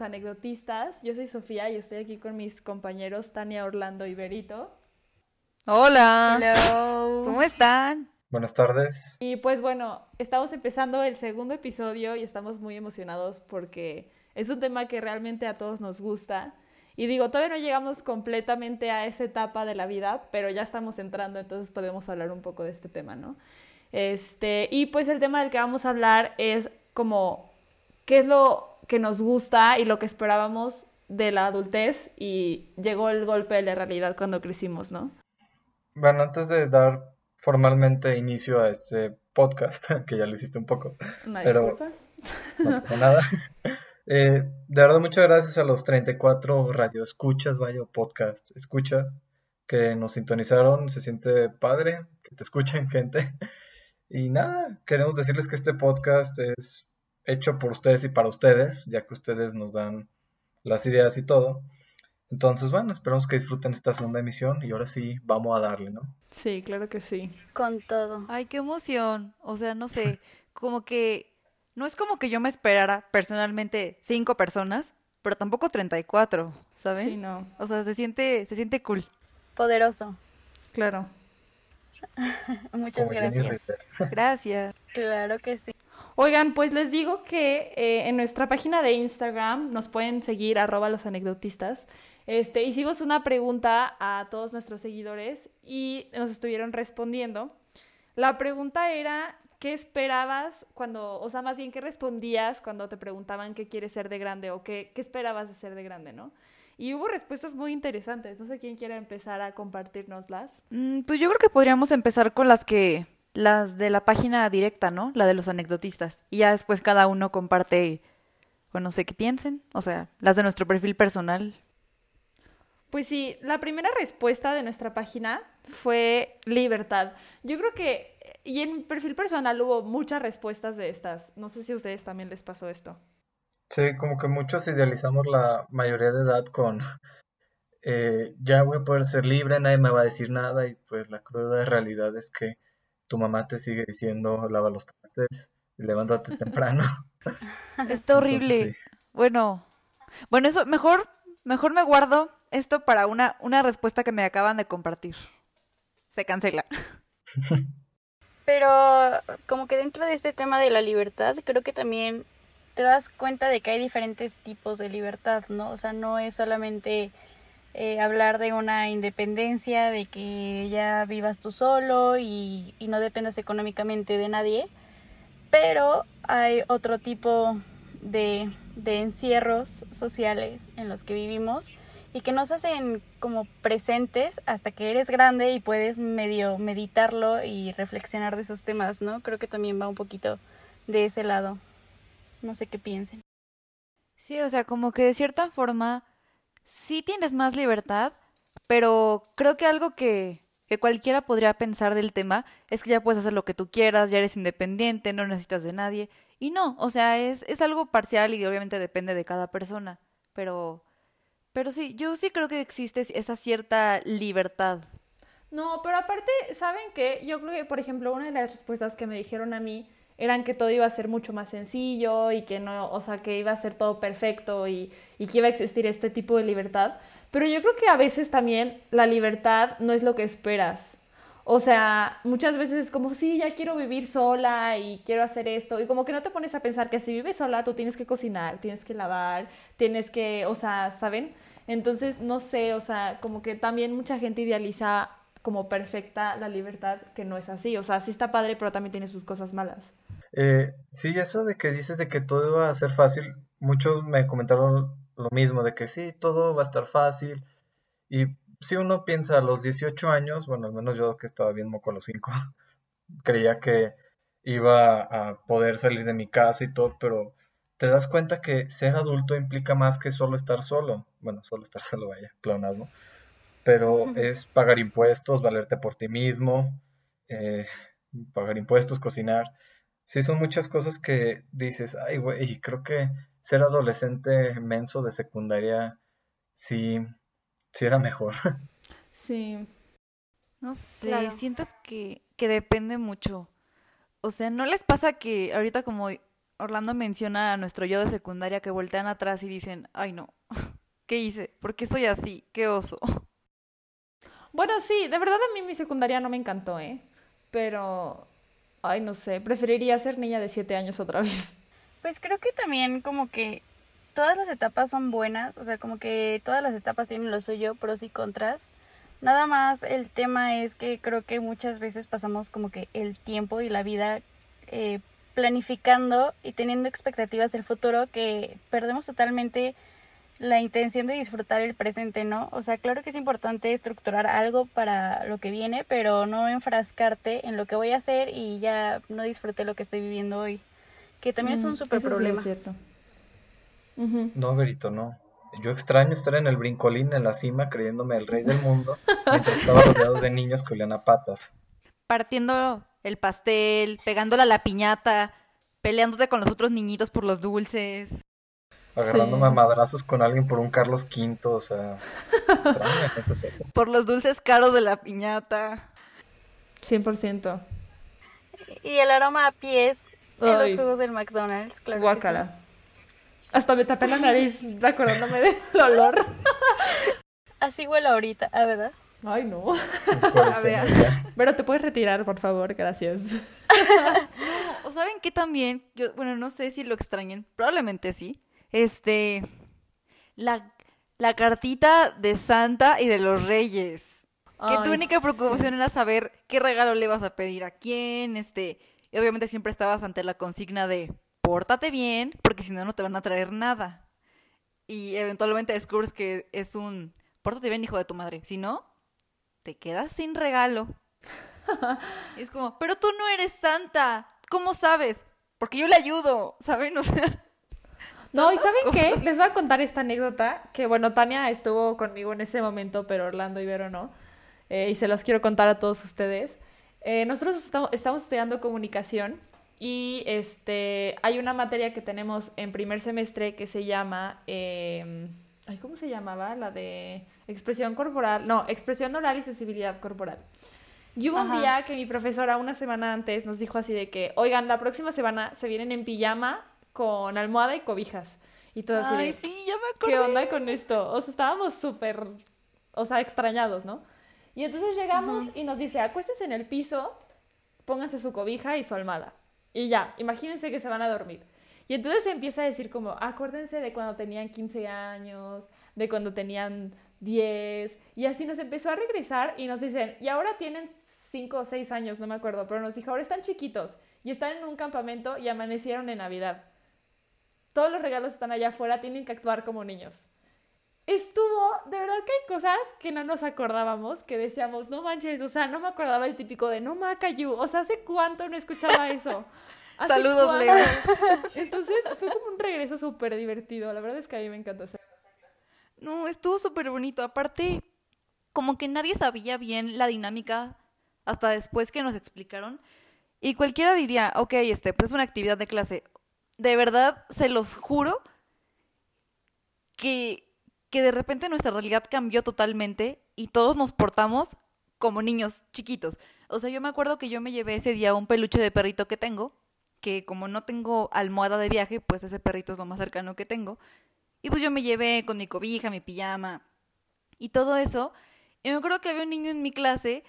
Los Anecdotistas. Yo soy Sofía y estoy aquí con mis compañeros Tania, Orlando y Berito. Hola. Hello. ¿Cómo están? Buenas tardes. Y pues bueno, estamos empezando el segundo episodio y estamos muy emocionados porque es un tema que realmente a todos nos gusta. Y digo, todavía no llegamos completamente a esa etapa de la vida, pero ya estamos entrando, entonces podemos hablar un poco de este tema, ¿no? Este, y pues el tema del que vamos a hablar es como qué es lo que nos gusta y lo que esperábamos de la adultez y llegó el golpe de la realidad cuando crecimos, ¿no? Bueno, antes de dar formalmente inicio a este podcast, que ya lo hiciste un poco, Una Pero- disculpa. no pasa nada. Eh, de verdad, muchas gracias a los 34 radio escuchas, vaya, podcast escuchas, que nos sintonizaron. Se siente padre que te escuchen, gente. Y nada, queremos decirles que este podcast es hecho por ustedes y para ustedes, ya que ustedes nos dan las ideas y todo. Entonces, bueno, esperamos que disfruten esta segunda emisión y ahora sí, vamos a darle, ¿no? Sí, claro que sí. Con todo. Ay, qué emoción. O sea, no sé, como que no es como que yo me esperara personalmente cinco personas, pero tampoco 34, ¿saben? Sí, no, O sea, se siente, se siente cool. Poderoso. claro. Muchas Como gracias. Gracias. Claro que sí. Oigan, pues les digo que eh, en nuestra página de Instagram nos pueden seguir arroba los anecdotistas. Este, hicimos una pregunta a todos nuestros seguidores y nos estuvieron respondiendo. La pregunta era, ¿qué esperabas cuando, o sea, más bien, qué respondías cuando te preguntaban qué quieres ser de grande o qué, qué esperabas de ser de grande, ¿no? Y hubo respuestas muy interesantes. No sé quién quiere empezar a compartirnoslas. Mm, pues yo creo que podríamos empezar con las que, las de la página directa, ¿no? La de los anecdotistas. Y ya después cada uno comparte, bueno, no sé qué piensen. O sea, las de nuestro perfil personal. Pues sí, la primera respuesta de nuestra página fue libertad. Yo creo que, y en mi perfil personal hubo muchas respuestas de estas. No sé si a ustedes también les pasó esto. Sí, como que muchos idealizamos la mayoría de edad con eh, ya voy a poder ser libre, nadie me va a decir nada y pues la cruda realidad es que tu mamá te sigue diciendo lava los trastes y levántate temprano. Está horrible. Entonces, Bueno, bueno, eso mejor, mejor me guardo esto para una, una respuesta que me acaban de compartir. Se cancela. Pero como que dentro de este tema de la libertad, creo que también te das cuenta de que hay diferentes tipos de libertad, ¿no? O sea, no es solamente eh, hablar de una independencia, de que ya vivas tú solo y, no dependas económicamente de nadie, pero hay otro tipo de, de encierros sociales en los que vivimos y que nos hacen como presentes hasta que eres grande y puedes medio meditarlo y reflexionar de esos temas, ¿no? Creo que también va un poquito de ese lado. No sé qué piensen. Sí, o sea, como que de cierta forma sí tienes más libertad, pero creo que algo que, que cualquiera podría pensar del tema es que ya puedes hacer lo que tú quieras, ya eres independiente, no necesitas de nadie. Y no, o sea, es, es algo parcial y obviamente depende de cada persona. Pero, pero sí, yo sí creo que existe esa cierta libertad. No, pero aparte, ¿saben qué? Yo creo que, por ejemplo, una de las respuestas que me dijeron a mí eran que todo iba a ser mucho más sencillo y que no, o sea, que iba a ser todo perfecto y, y que iba a existir este tipo de libertad. Pero yo creo que a veces también la libertad no es lo que esperas. O sea, muchas veces es como, sí, ya quiero vivir sola y quiero hacer esto. Y como que no te pones a pensar que si vives sola, tú tienes que cocinar, tienes que lavar, tienes que, o sea, ¿saben? Entonces, no sé, o sea, como que también mucha gente idealiza como perfecta la libertad, que no es así. O sea, sí está padre, pero también tiene sus cosas malas. Eh, sí, eso de que dices de que todo iba a ser fácil, muchos me comentaron lo mismo, de que sí, todo va a estar fácil. Y si uno piensa a los 18 años, bueno, al menos yo que estaba bien moco a los 5, creía que iba a poder salir de mi casa y todo, pero te das cuenta que ser adulto implica más que solo estar solo. Bueno, solo estar solo, vaya, pleonasmo. Pero es pagar impuestos, valerte por ti mismo, eh, pagar impuestos, cocinar. Sí, son muchas cosas que dices, ay, güey, creo que ser adolescente menso de secundaria sí, sí era mejor. Sí. No sé, Claro. siento que, que depende mucho. O sea, ¿no les pasa que ahorita como, Orlando menciona a nuestro yo de secundaria que voltean atrás y dicen, ay no, ¿qué hice? ¿Por qué soy así? ¿Qué oso? Bueno, sí, de verdad a mí mi secundaria no me encantó, ¿eh? Pero, ay, no sé, preferiría ser niña de siete años otra vez. Pues creo que también como que todas las etapas son buenas, o sea, como que todas las etapas tienen lo suyo, pros y contras. Nada más el tema es que creo que muchas veces pasamos como que el tiempo y la vida eh, planificando y teniendo expectativas del futuro que perdemos totalmente la intención de disfrutar el presente, ¿no? O sea, claro que es importante estructurar algo para lo que viene, pero no enfrascarte en lo que voy a hacer y ya no disfruté lo que estoy viviendo hoy, que también es un súper problema. es cierto. No, Verito, no. Yo extraño estar en el brincolín en la cima creyéndome el rey del mundo mientras estaba rodeado de niños que olían a patas. Partiendo el pastel, pegándola a la piñata, peleándote con los otros niñitos por los dulces. Agarrándome a madrazos con alguien por un Carlos V, o sea, eso. Por los dulces caros de la piñata. 100%. Y el aroma a pies en los jugos del McDonald's, claro. Guácala. Hasta me tapé la nariz acordándome del olor. Así huele ahorita, ¿ah, verdad? Ay, no. Pero te puedes retirar, por favor, gracias. o saben que también, yo, bueno, no sé si lo extrañen, probablemente sí. Este, la, la cartita de Santa y de los Reyes. Que tu única preocupación era saber qué regalo le vas a pedir a quién, este, y obviamente siempre estabas ante la consigna de pórtate bien, porque si no, no te van a traer nada. Y eventualmente descubres que es un pórtate bien, hijo de tu madre. Si no, te quedas sin regalo. es como, pero tú no eres santa. ¿Cómo sabes? Porque yo le ayudo, ¿saben? O sea. No, ¿y saben qué? Les voy a contar esta anécdota, que bueno, Tania estuvo conmigo en ese momento, pero Orlando y Vero no. Eh, y se los quiero contar a todos ustedes. Eh, nosotros estamos, estamos estudiando comunicación y este, hay una materia que tenemos en primer semestre que se llama, em, ¿cómo se llamaba? La de expresión corporal, no, expresión oral y sensibilidad corporal. Y hubo un día que mi profesora una semana antes nos dijo así de que, oigan, la próxima semana se vienen en pijama con almohada y cobijas. Y todo así Ay, sí, ya me acordé. ¿Qué onda con esto? O sea, estábamos súper, o sea, extrañados, ¿no? Y entonces llegamos y nos dice, acuéstese en el piso, pónganse su cobija y su almohada. Y ya, imagínense que se van a dormir. Y entonces empieza a decir como, acuérdense de cuando tenían 15 años, de cuando tenían 10, y así nos empezó a regresar y nos dicen, y ahora tienen 5 o 6 años, no me acuerdo, pero nos dijo, ahora están chiquitos y están en un campamento y amanecieron en Navidad. Todos los regalos están allá afuera, tienen que actuar como niños. Estuvo, de verdad que hay cosas que no nos acordábamos, que decíamos, no manches, o sea, no me acordaba el típico de no macayu, o sea, ¿hace cuánto no escuchaba eso? Saludos, Leo. Entonces fue como un regreso súper divertido, la verdad es que a mí me encantó hacer. No, estuvo súper bonito, aparte, como que nadie sabía bien la dinámica hasta después que nos explicaron. Y cualquiera diría, ok, este, pues es una actividad de clase. De verdad, se los juro que que de repente nuestra realidad cambió totalmente y todos nos portamos como niños chiquitos. O sea, yo me acuerdo que yo me llevé ese día un peluche de perrito que tengo, que como no tengo almohada de viaje, pues ese perrito es lo más cercano que tengo. Y pues yo me llevé con mi cobija, mi pijama y todo eso. Y me acuerdo que había un niño en mi clase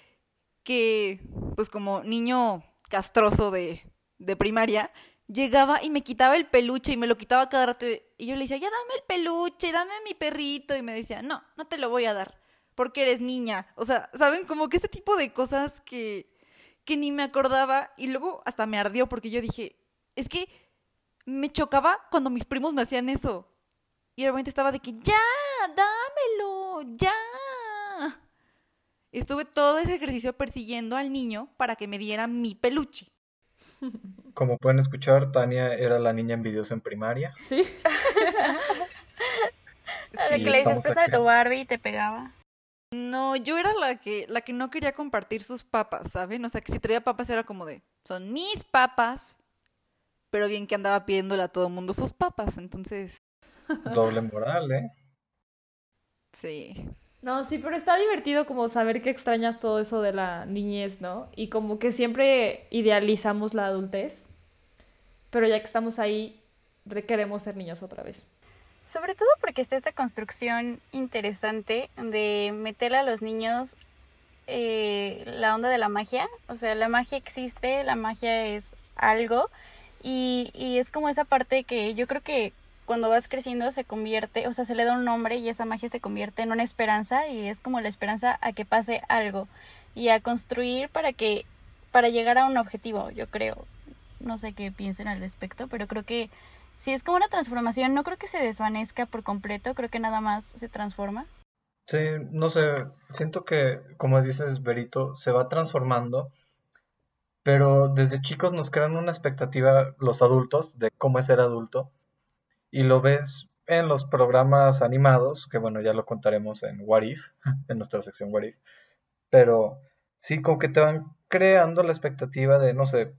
que, pues como niño castroso de, de primaria, llegaba y me quitaba el peluche y me lo quitaba cada rato. Y yo le decía, ya dame el peluche, dame mi perrito. Y me decía, no, no te lo voy a dar, porque eres niña. O sea, ¿saben? Como que ese tipo de cosas que, que ni me acordaba. Y luego hasta me ardió porque yo dije, es que me chocaba cuando mis primos me hacían eso. Y repente estaba de que, ya, dámelo, ya. Estuve todo ese ejercicio persiguiendo al niño para que me diera mi peluche. Como pueden escuchar, Tania era la niña envidiosa en primaria. Sí. que le dices, de tu Barbie y te pegaba. No, yo era la que, la que no quería compartir sus papas, ¿saben? O sea, que si traía papas era como de, son mis papas, pero bien que andaba pidiéndole a todo el mundo sus papas, entonces... Doble moral, ¿eh? Sí. No, sí, pero está divertido como saber que extrañas todo eso de la niñez, ¿no? Y como que siempre idealizamos la adultez. pero ya que estamos ahí, queremos ser niños otra vez. Sobre todo porque está esta construcción interesante de meterle a los niños eh, la onda de la magia. O sea, la magia existe, la magia es algo. Y, y es como esa parte que yo creo que cuando vas creciendo se convierte, o sea, se le da un nombre y esa magia se convierte en una esperanza y es como la esperanza a que pase algo y a construir para que, para llegar a un objetivo, yo creo. No sé qué piensen al respecto, pero creo que si es como una transformación, no creo que se desvanezca por completo, creo que nada más se transforma. Sí, no sé, siento que, como dices, Berito, se va transformando, pero desde chicos nos crean una expectativa los adultos de cómo es ser adulto, y lo ves en los programas animados, que bueno, ya lo contaremos en What If, en nuestra sección What If, pero sí, como que te van creando la expectativa de, no sé,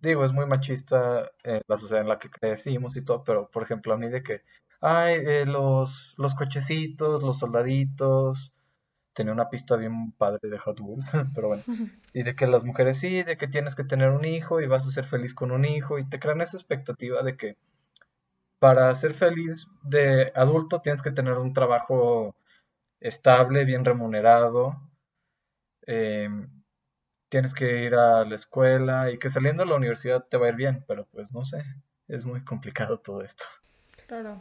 digo, es muy machista eh, la sociedad en la que crecimos y todo, pero por ejemplo, a mí de que, ay, eh, los, los cochecitos, los soldaditos, tenía una pista bien padre de Hot Wheels, pero bueno, y de que las mujeres sí, de que tienes que tener un hijo y vas a ser feliz con un hijo, y te crean esa expectativa de que para ser feliz de adulto tienes que tener un trabajo estable, bien remunerado, eh, tienes que ir a la escuela y que saliendo de la universidad te va a ir bien, pero pues no sé, es muy complicado todo esto. Claro.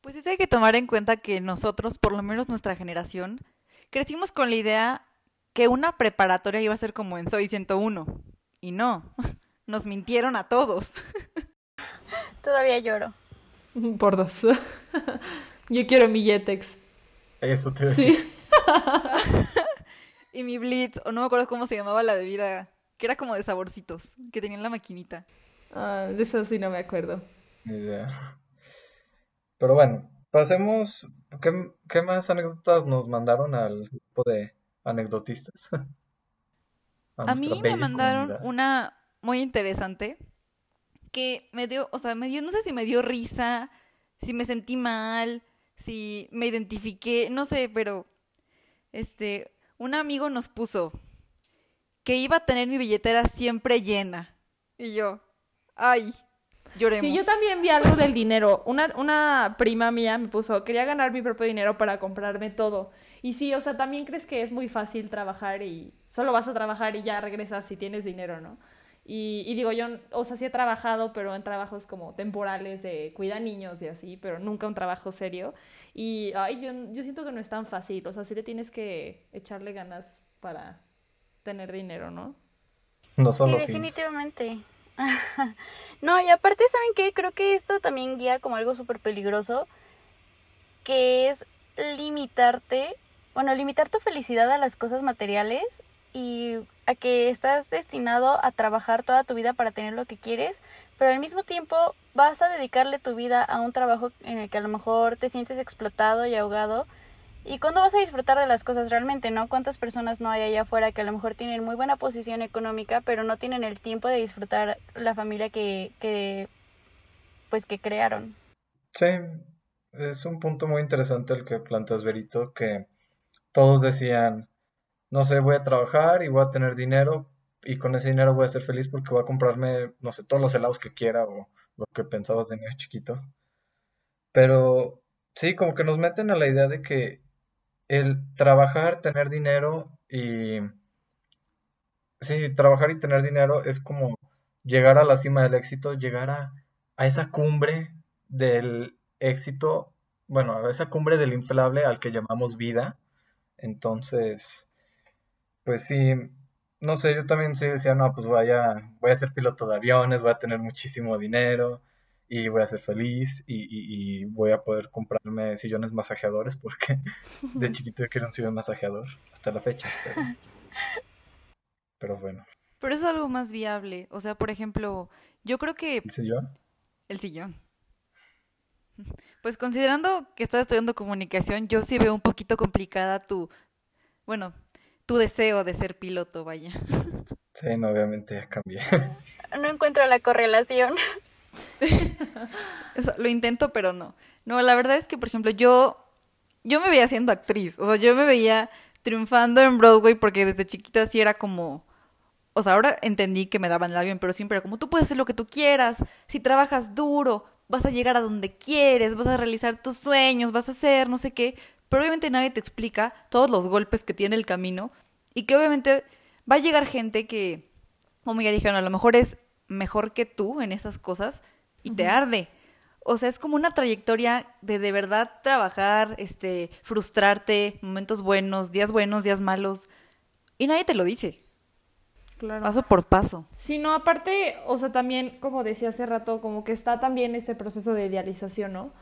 Pues sí hay que tomar en cuenta que nosotros, por lo menos nuestra generación, crecimos con la idea que una preparatoria iba a ser como en Soy 101. Y no, nos mintieron a todos. Todavía lloro. Por dos. Yo quiero mi Jetex. Eso te Sí. y mi Blitz, o no me acuerdo cómo se llamaba la bebida, que era como de saborcitos, que tenía en la maquinita. Ah, de eso sí no me acuerdo. Ni idea. Pero bueno, pasemos. ¿Qué, qué más anécdotas nos mandaron al grupo de anecdotistas? A, mí me mandaron una muy interesante que me dio, o sea, me dio, no sé si me dio risa, si me sentí mal, si me identifiqué, no sé, pero este, un amigo nos puso que iba a tener mi billetera siempre llena. Y yo, ay, lloremos. Sí, yo también vi algo del dinero. Una, una prima mía me puso, quería ganar mi propio dinero para comprarme todo. Y sí, o sea, también crees que es muy fácil trabajar y solo vas a trabajar y ya regresas si tienes dinero, ¿no? Y, y, digo, yo, o sea, sí he trabajado, pero en trabajos como temporales de cuida niños y así, pero nunca un trabajo serio. Y ay, yo, yo siento que no es tan fácil, o sea, sí le tienes que echarle ganas para tener dinero, ¿no? No son sí, definitivamente. no, y aparte, ¿saben qué? Creo que esto también guía como algo súper peligroso, que es limitarte, bueno, limitar tu felicidad a las cosas materiales y a que estás destinado a trabajar toda tu vida para tener lo que quieres, pero al mismo tiempo vas a dedicarle tu vida a un trabajo en el que a lo mejor te sientes explotado y ahogado. ¿Y cuándo vas a disfrutar de las cosas realmente, no? ¿Cuántas personas no hay allá afuera que a lo mejor tienen muy buena posición económica, pero no tienen el tiempo de disfrutar la familia que, que pues que crearon? Sí, es un punto muy interesante el que plantas, Berito, que todos decían, no sé, voy a trabajar y voy a tener dinero y con ese dinero voy a ser feliz porque voy a comprarme, no sé, todos los helados que quiera o lo que pensabas de niño chiquito. Pero sí, como que nos meten a la idea de que el trabajar, tener dinero y... Sí, trabajar y tener dinero es como llegar a la cima del éxito, llegar a, a esa cumbre del éxito, bueno, a esa cumbre del inflable al que llamamos vida. Entonces, pues sí, no sé, yo también sí decía, no, pues voy a, voy a ser piloto de aviones, voy a tener muchísimo dinero y voy a ser feliz y, voy a poder comprarme sillones masajeadores porque de chiquito yo quiero un sillón masajeador hasta la fecha. Pero, bueno. Pero es algo más viable. O sea, por ejemplo, yo creo que... ¿El sillón? El sillón. Pues considerando que estás estudiando comunicación, yo sí veo un poquito complicada tu, bueno, tu deseo de ser piloto, vaya. Sí, no, obviamente ya cambié. No encuentro la correlación. lo intento, pero no. No, la verdad es que, por ejemplo, yo, yo me veía siendo actriz. O sea, yo me veía triunfando en Broadway porque desde chiquita sí era como O sea, ahora entendí que me daban el avión, pero siempre era como tú puedes hacer lo que tú quieras, si trabajas duro, vas a llegar a donde quieres, vas a realizar tus sueños, vas a hacer no sé qué, pero obviamente nadie te explica todos los golpes que tiene el camino y que obviamente va a llegar gente que, como ya dijeron, a lo mejor es mejor que tú en esas cosas y te arde. O sea, es como una trayectoria de de verdad trabajar, este, frustrarte, momentos buenos, días buenos, días malos, y nadie te lo dice. Claro. Paso por paso. Sí, no, aparte, o sea, también, como decía hace rato, como que está también este proceso de idealización, ¿no?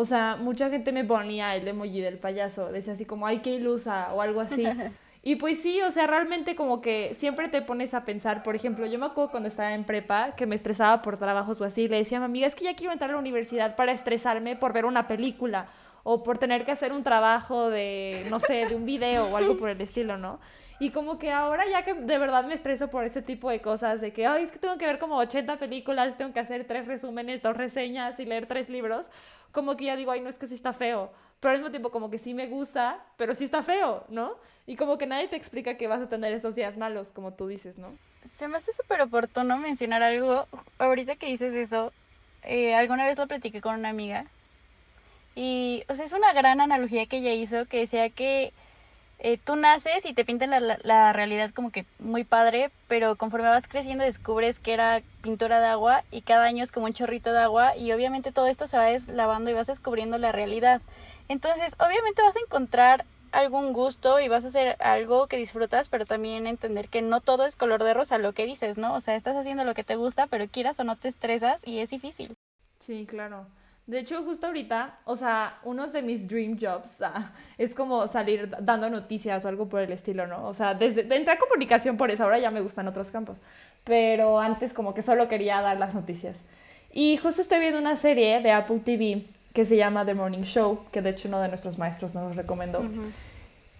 O sea, mucha gente me ponía el emoji del payaso, decía así como, ay, qué ilusa, o algo así. Y pues sí, o sea, realmente como que siempre te pones a pensar, por ejemplo, yo me acuerdo cuando estaba en prepa que me estresaba por trabajos o así, le decía a mi amiga, es que ya quiero entrar a la universidad para estresarme por ver una película o por tener que hacer un trabajo de, no sé, de un video o algo por el estilo, ¿no? Y como que ahora ya que de verdad me estreso por ese tipo de cosas, de que, ay, es que tengo que ver como 80 películas, tengo que hacer tres resúmenes, dos reseñas y leer tres libros, como que ya digo, ay, no es que sí está feo, pero al mismo tiempo como que sí me gusta, pero sí está feo, ¿no? Y como que nadie te explica que vas a tener esos días malos, como tú dices, ¿no? Se me hace súper oportuno mencionar algo, ahorita que dices eso, eh, alguna vez lo platiqué con una amiga, y, o sea, es una gran analogía que ella hizo, que decía que eh, tú naces y te pintan la, la, realidad como que muy padre, pero conforme vas creciendo descubres que era pintura de agua y cada año es como un chorrito de agua y obviamente todo esto se va deslavando y vas descubriendo la realidad. Entonces, obviamente vas a encontrar algún gusto y vas a hacer algo que disfrutas, pero también entender que no todo es color de rosa, lo que dices, ¿no? O sea, estás haciendo lo que te gusta, pero quieras o no te estresas y es difícil. Sí, claro. De hecho, justo ahorita, o sea, unos de mis dream jobs ah, es como salir dando noticias o algo por el estilo, ¿no? O sea, desde entré a comunicación por eso, ahora ya me gustan otros campos, pero antes como que solo quería dar las noticias. Y justo estoy viendo una serie de Apple TV que se llama The Morning Show, que de hecho uno de nuestros maestros nos recomendó.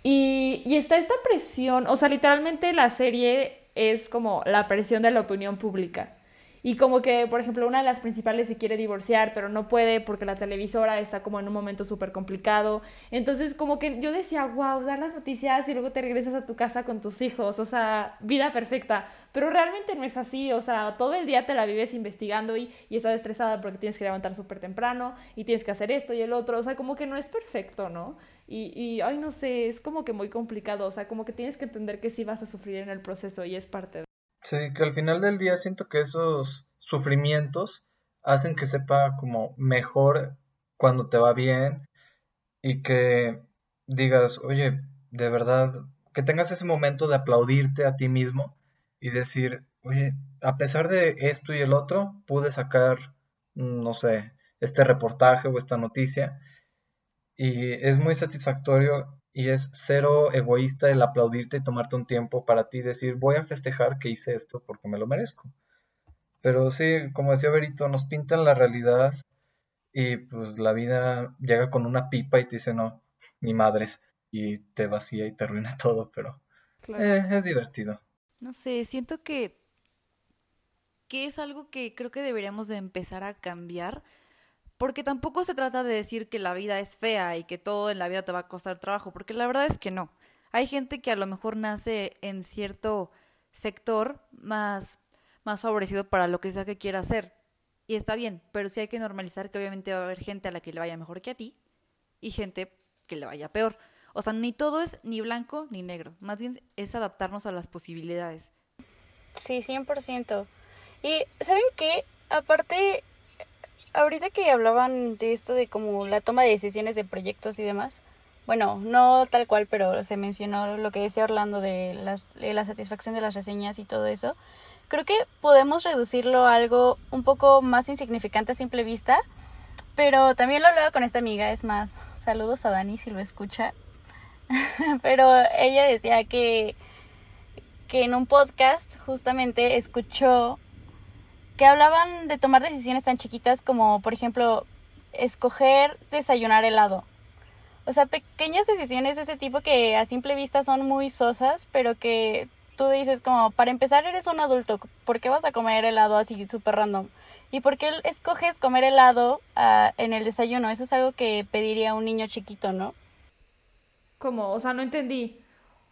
y, y está esta presión, o sea, literalmente la serie es como la presión de la opinión pública. Y como que, por ejemplo, una de las principales se quiere divorciar, pero no puede porque la televisora está como en un momento súper complicado. Entonces, como que yo decía, wow, dar las noticias y luego te regresas a tu casa con tus hijos, o sea, vida perfecta. Pero realmente no es así, o sea, todo el día te la vives investigando y, y estás estresada porque tienes que levantar súper temprano y tienes que hacer esto y el otro, o sea, como que no es perfecto, ¿no? Y, y, ay, no sé, es como que muy complicado, o sea, como que tienes que entender que sí vas a sufrir en el proceso y es parte de... Sí, que al final del día siento que esos sufrimientos hacen que sepa como mejor cuando te va bien y que digas, oye, de verdad, que tengas ese momento de aplaudirte a ti mismo y decir, oye, a pesar de esto y el otro, pude sacar, no sé, este reportaje o esta noticia y es muy satisfactorio y es cero egoísta el aplaudirte y tomarte un tiempo para ti decir, voy a festejar que hice esto porque me lo merezco. Pero sí, como decía Berito, nos pintan la realidad y pues la vida llega con una pipa y te dice, no, ni madres, y te vacía y te arruina todo, pero eh, es divertido. No sé, siento que, que es algo que creo que deberíamos de empezar a cambiar porque tampoco se trata de decir que la vida es fea y que todo en la vida te va a costar trabajo, porque la verdad es que no. Hay gente que a lo mejor nace en cierto sector más, más favorecido para lo que sea que quiera hacer. Y está bien, pero sí hay que normalizar que obviamente va a haber gente a la que le vaya mejor que a ti y gente que le vaya peor. O sea, ni todo es ni blanco ni negro. Más bien es adaptarnos a las posibilidades. Sí, 100%. Y ¿saben qué? Aparte, ahorita que hablaban de esto de como la toma de decisiones de proyectos y demás, bueno, no tal cual, pero se mencionó lo que decía Orlando de, la satisfacción de las reseñas y todo eso. Creo que podemos reducirlo a algo un poco más insignificante a simple vista, pero también lo hablaba con esta amiga, es más, saludos a Dani si lo escucha, pero ella decía que, que en un podcast justamente escuchó que hablaban de tomar decisiones tan chiquitas como, por ejemplo, escoger desayunar helado. O sea, pequeñas decisiones de ese tipo que a simple vista son muy sosas, pero que tú dices como, para empezar eres un adulto, ¿por qué vas a comer helado así súper random? ¿Y por qué escoges comer helado uh, en el desayuno? Eso es algo que pediría un niño chiquito, ¿no? ¿Cómo? O sea, no entendí.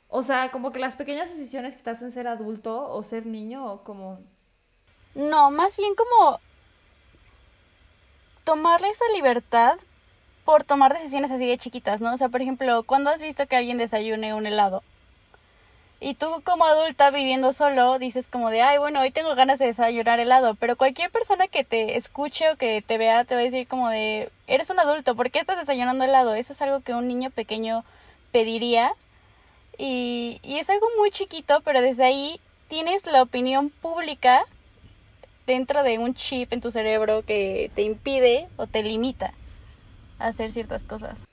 O sea, como que las pequeñas decisiones que te hacen ser adulto o ser niño o como... No, más bien como tomarle esa libertad por tomar decisiones así de chiquitas, ¿no? O sea, por ejemplo, cuando has visto que alguien desayune un helado? Y tú como adulta viviendo solo dices como de, ay, bueno, hoy tengo ganas de desayunar helado, pero cualquier persona que te escuche o que te vea te va a decir como de, eres un adulto, ¿por qué estás desayunando helado? Eso es algo que un niño pequeño pediría y, y es algo muy chiquito, pero desde ahí tienes la opinión pública dentro de un chip en tu cerebro que te impide o te limita a hacer ciertas cosas.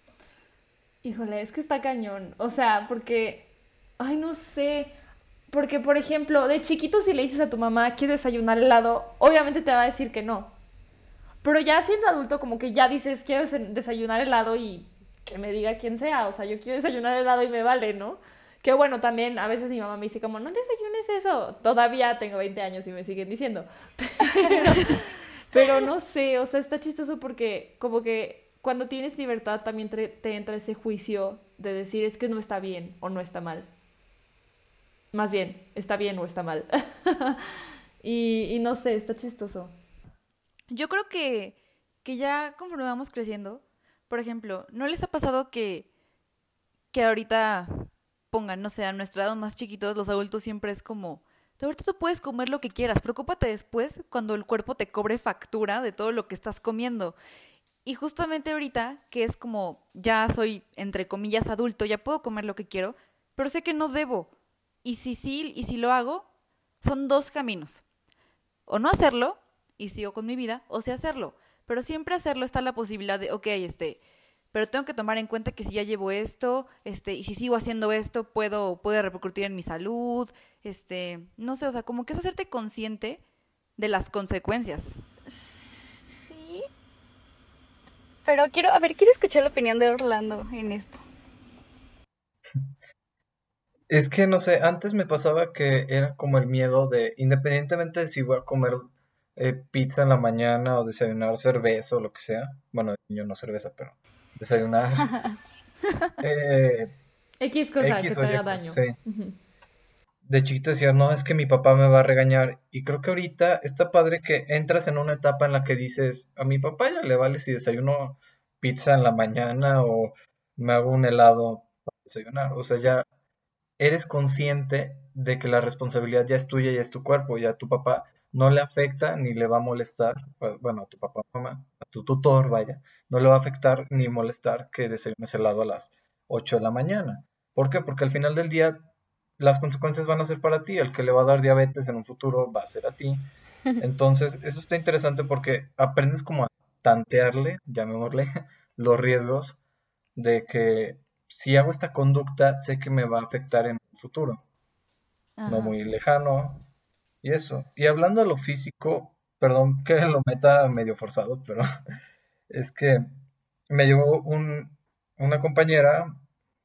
Híjole, es que está cañón. O sea, porque, ay, no sé. Porque, por ejemplo, de chiquito si le dices a tu mamá, quiero desayunar helado, obviamente te va a decir que no. Pero ya siendo adulto, como que ya dices, quiero desayunar helado y que me diga quién sea. O sea, yo quiero desayunar helado y me vale, ¿no? Que bueno, también a veces mi mamá me dice como, no desayunes eso. Todavía tengo 20 años y me siguen diciendo. Pero, no sé, o sea, está chistoso porque como que cuando tienes libertad también te, entra ese juicio de decir es que no está bien o no está mal. Más bien, está bien o está mal. y, y, no sé, está chistoso. Yo creo que, que ya conforme vamos creciendo, por ejemplo, ¿no les ha pasado que, que ahorita pongan, no sé, a nuestra más chiquitos, los adultos siempre es como, ahorita tú puedes comer lo que quieras, preocúpate después cuando el cuerpo te cobre factura de todo lo que estás comiendo. Y justamente ahorita, que es como, ya soy, entre comillas, adulto, ya puedo comer lo que quiero, pero sé que no debo. Y si sí, y si lo hago, son dos caminos. O no hacerlo, y sigo con mi vida, o sí hacerlo. Pero siempre hacerlo está la posibilidad de, ok, este, pero tengo que tomar en cuenta que si ya llevo esto, este, y si sigo haciendo esto, puedo, puede repercutir en mi salud, este, no sé, o sea, como que es hacerte consciente de las consecuencias. Sí. Pero quiero, a ver, quiero escuchar la opinión de Orlando en esto. Es que no sé, antes me pasaba que era como el miedo de, independientemente de si voy a comer eh, pizza en la mañana o desayunar cerveza o lo que sea, bueno, yo no cerveza, pero desayunar. eh, X cosa que te haga daño. De chiquito decía, no, es que mi papá me va a regañar. Y creo que ahorita está padre que entras en una etapa en la que dices, a mi papá ya le vale si desayuno pizza en la mañana o me hago un helado para desayunar. O sea, ya eres consciente de que la responsabilidad ya es tuya, ya es tu cuerpo, ya tu papá no le afecta ni le va a molestar, bueno, a tu papá, mamá, a tu tutor, vaya, no le va a afectar ni molestar que desayunes helado a las 8 de la mañana. ¿Por qué? Porque al final del día las consecuencias van a ser para ti, el que le va a dar diabetes en un futuro va a ser a ti. Entonces, eso está interesante porque aprendes como a tantearle, llamémosle, los riesgos de que si hago esta conducta, sé que me va a afectar en un futuro. No muy lejano, y eso. Y hablando de lo físico, perdón que lo meta medio forzado, pero es que me llegó un, una compañera,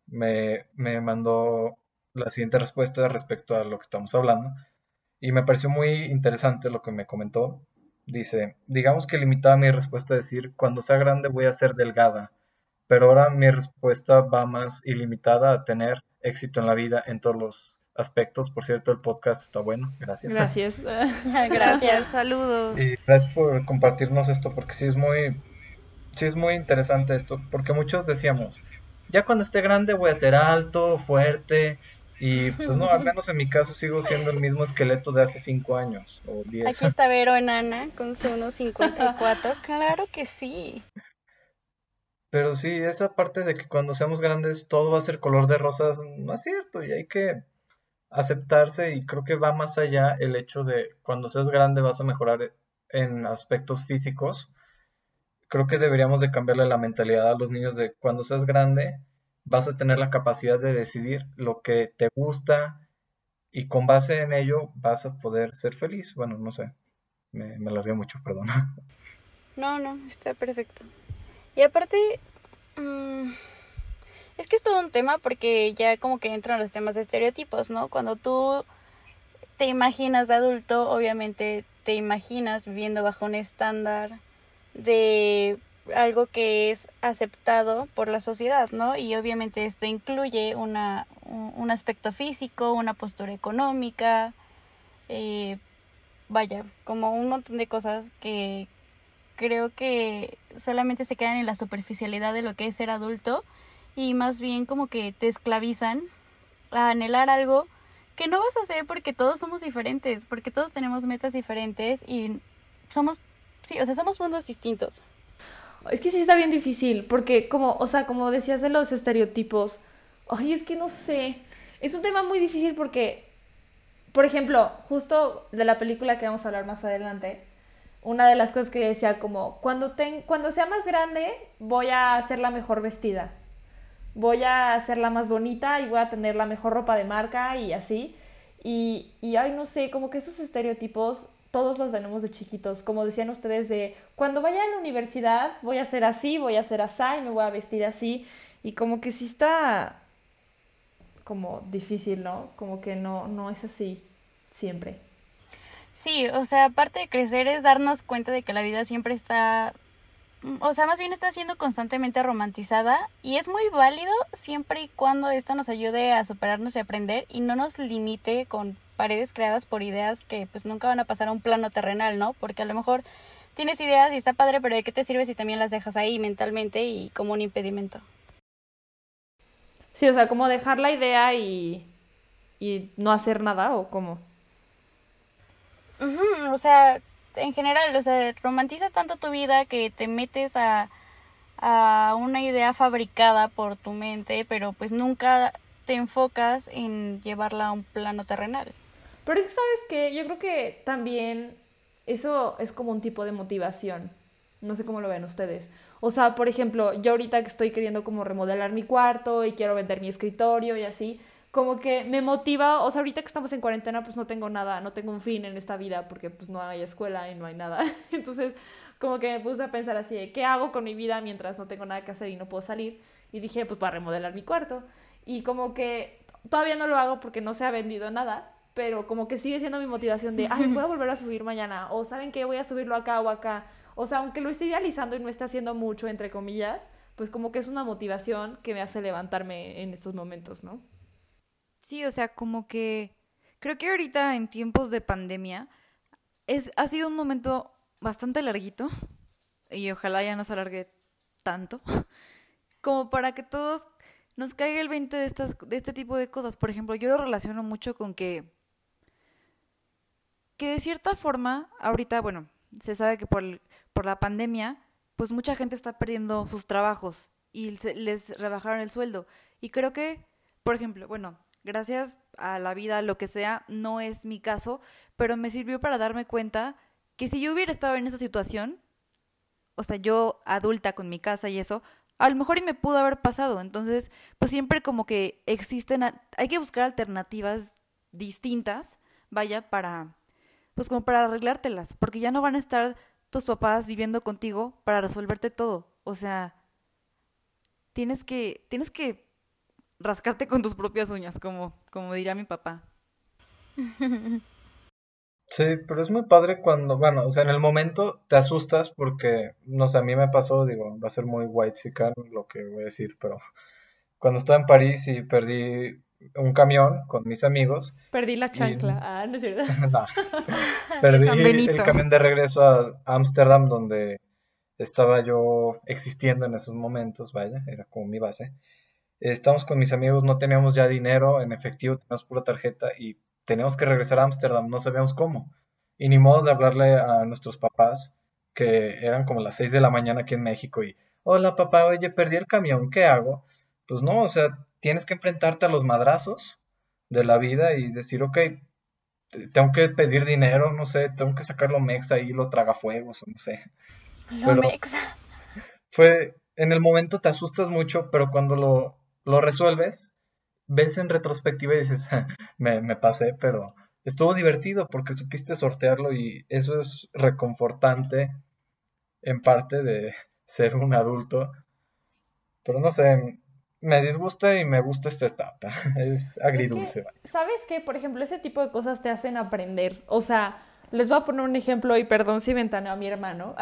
me, me mandó la siguiente respuesta respecto a lo que estamos hablando. Y me pareció muy interesante lo que me comentó. Dice, digamos que limitaba mi respuesta a decir, cuando sea grande voy a ser delgada. Pero ahora mi respuesta va más ilimitada a tener éxito en la vida en todos los aspectos. Por cierto, el podcast está bueno. Gracias. Gracias. gracias. Saludos. Y gracias por compartirnos esto, porque sí es muy, sí es muy interesante esto, porque muchos decíamos, ya cuando esté grande voy a ser alto, fuerte, y pues no, al menos en mi caso sigo siendo el mismo esqueleto de hace 5 años o 10. Aquí está Vero enana con su 1.54. claro que sí. Pero sí, esa parte de que cuando seamos grandes todo va a ser color de rosas, no es cierto, y hay que aceptarse y creo que va más allá el hecho de cuando seas grande vas a mejorar en aspectos físicos. Creo que deberíamos de cambiarle la mentalidad a los niños de cuando seas grande vas a tener la capacidad de decidir lo que te gusta y con base en ello vas a poder ser feliz. Bueno, no sé, me, me alargué mucho, perdón. No, no, está perfecto. Y aparte, mmm es que es todo un tema porque ya como que entran los temas de estereotipos, ¿no? Cuando tú te imaginas de adulto, obviamente te imaginas viviendo bajo un estándar de algo que es aceptado por la sociedad, ¿no? Y obviamente esto incluye una, un aspecto físico, una postura económica, eh, vaya, como un montón de cosas que creo que solamente se quedan en la superficialidad de lo que es ser adulto y más bien como que te esclavizan a anhelar algo que no vas a hacer porque todos somos diferentes, porque todos tenemos metas diferentes y somos, sí, o sea, somos mundos distintos. Es que sí está bien difícil, porque como, o sea, como decías de los estereotipos, ay, es que no sé, es un tema muy difícil porque, por ejemplo, justo de la película que vamos a hablar más adelante, una de las cosas que decía como, cuando, ten, cuando sea más grande, voy a ser la mejor vestida voy a hacerla más bonita y voy a tener la mejor ropa de marca y así. Y, y ay, no sé, como que esos estereotipos todos los tenemos de chiquitos, como decían ustedes, de cuando vaya a la universidad voy a ser así, voy a ser así y me voy a vestir así. Y como que sí está como difícil, ¿no? Como que no, no es así siempre. Sí, o sea, aparte de crecer es darnos cuenta de que la vida siempre está o sea, más bien está siendo constantemente romantizada y es muy válido siempre y cuando esto nos ayude a superarnos y aprender y no nos limite con paredes creadas por ideas que pues nunca van a pasar a un plano terrenal, ¿no? Porque a lo mejor tienes ideas y está padre, pero ¿de qué te sirve si también las dejas ahí mentalmente y como un impedimento? Sí, o sea, como dejar la idea y, y no hacer nada o cómo. o sea, en general, o sea, romantizas tanto tu vida que te metes a, a una idea fabricada por tu mente, pero pues nunca te enfocas en llevarla a un plano terrenal. Pero es que, ¿sabes que Yo creo que también eso es como un tipo de motivación. No sé cómo lo ven ustedes. O sea, por ejemplo, yo ahorita que estoy queriendo como remodelar mi cuarto y quiero vender mi escritorio y así, como que me motiva, o sea, ahorita que estamos en cuarentena, pues no tengo nada, no tengo un fin en esta vida porque pues no hay escuela y no hay nada. Entonces, como que me puse a pensar así, ¿qué hago con mi vida mientras no tengo nada que hacer y no puedo salir? Y dije, pues para remodelar mi cuarto. Y como que todavía no lo hago porque no se ha vendido nada, pero como que sigue siendo mi motivación de, ay, voy a volver a subir mañana, o saben que voy a subirlo acá o acá. O sea, aunque lo esté idealizando y no esté haciendo mucho, entre comillas, pues como que es una motivación que me hace levantarme en estos momentos, ¿no? Sí, o sea, como que creo que ahorita en tiempos de pandemia es, ha sido un momento bastante larguito y ojalá ya no se alargue tanto, como para que todos nos caiga el 20 de, estas, de este tipo de cosas. Por ejemplo, yo lo relaciono mucho con que, que de cierta forma, ahorita, bueno, se sabe que por, por la pandemia, pues mucha gente está perdiendo sus trabajos y les rebajaron el sueldo. Y creo que, por ejemplo, bueno, gracias a la vida, lo que sea, no es mi caso, pero me sirvió para darme cuenta que si yo hubiera estado en esa situación, o sea, yo adulta con mi casa y eso, a lo mejor y me pudo haber pasado. Entonces, pues siempre como que existen, hay que buscar alternativas distintas, vaya, para, pues como para arreglártelas, porque ya no van a estar tus papás viviendo contigo para resolverte todo. O sea, tienes que, tienes que rascarte con tus propias uñas, como, como diría mi papá. Sí, pero es muy padre cuando, bueno, o sea, en el momento te asustas porque, no sé, a mí me pasó, digo, va a ser muy white chican lo que voy a decir, pero cuando estaba en París y perdí un camión con mis amigos. Perdí la chancla, ah, no es cierto. no, perdí el camión de regreso a Ámsterdam donde estaba yo existiendo en esos momentos, vaya, era como mi base estamos con mis amigos, no teníamos ya dinero en efectivo, teníamos pura tarjeta y teníamos que regresar a Ámsterdam, no sabíamos cómo. Y ni modo de hablarle a nuestros papás, que eran como las 6 de la mañana aquí en México, y, hola papá, oye, perdí el camión, ¿qué hago? Pues no, o sea, tienes que enfrentarte a los madrazos de la vida y decir, ok, tengo que pedir dinero, no sé, tengo que sacar lo mexa y lo tragafuegos, no sé. Lo mexa. Fue, en el momento te asustas mucho, pero cuando lo lo resuelves, ves en retrospectiva y dices, me, me pasé, pero estuvo divertido porque supiste sortearlo y eso es reconfortante en parte de ser un adulto. Pero no sé, me disgusta y me gusta esta etapa. Es agridulce. ¿Sabes qué? Por ejemplo, ese tipo de cosas te hacen aprender. O sea, les voy a poner un ejemplo y perdón si ventaneo a mi hermano.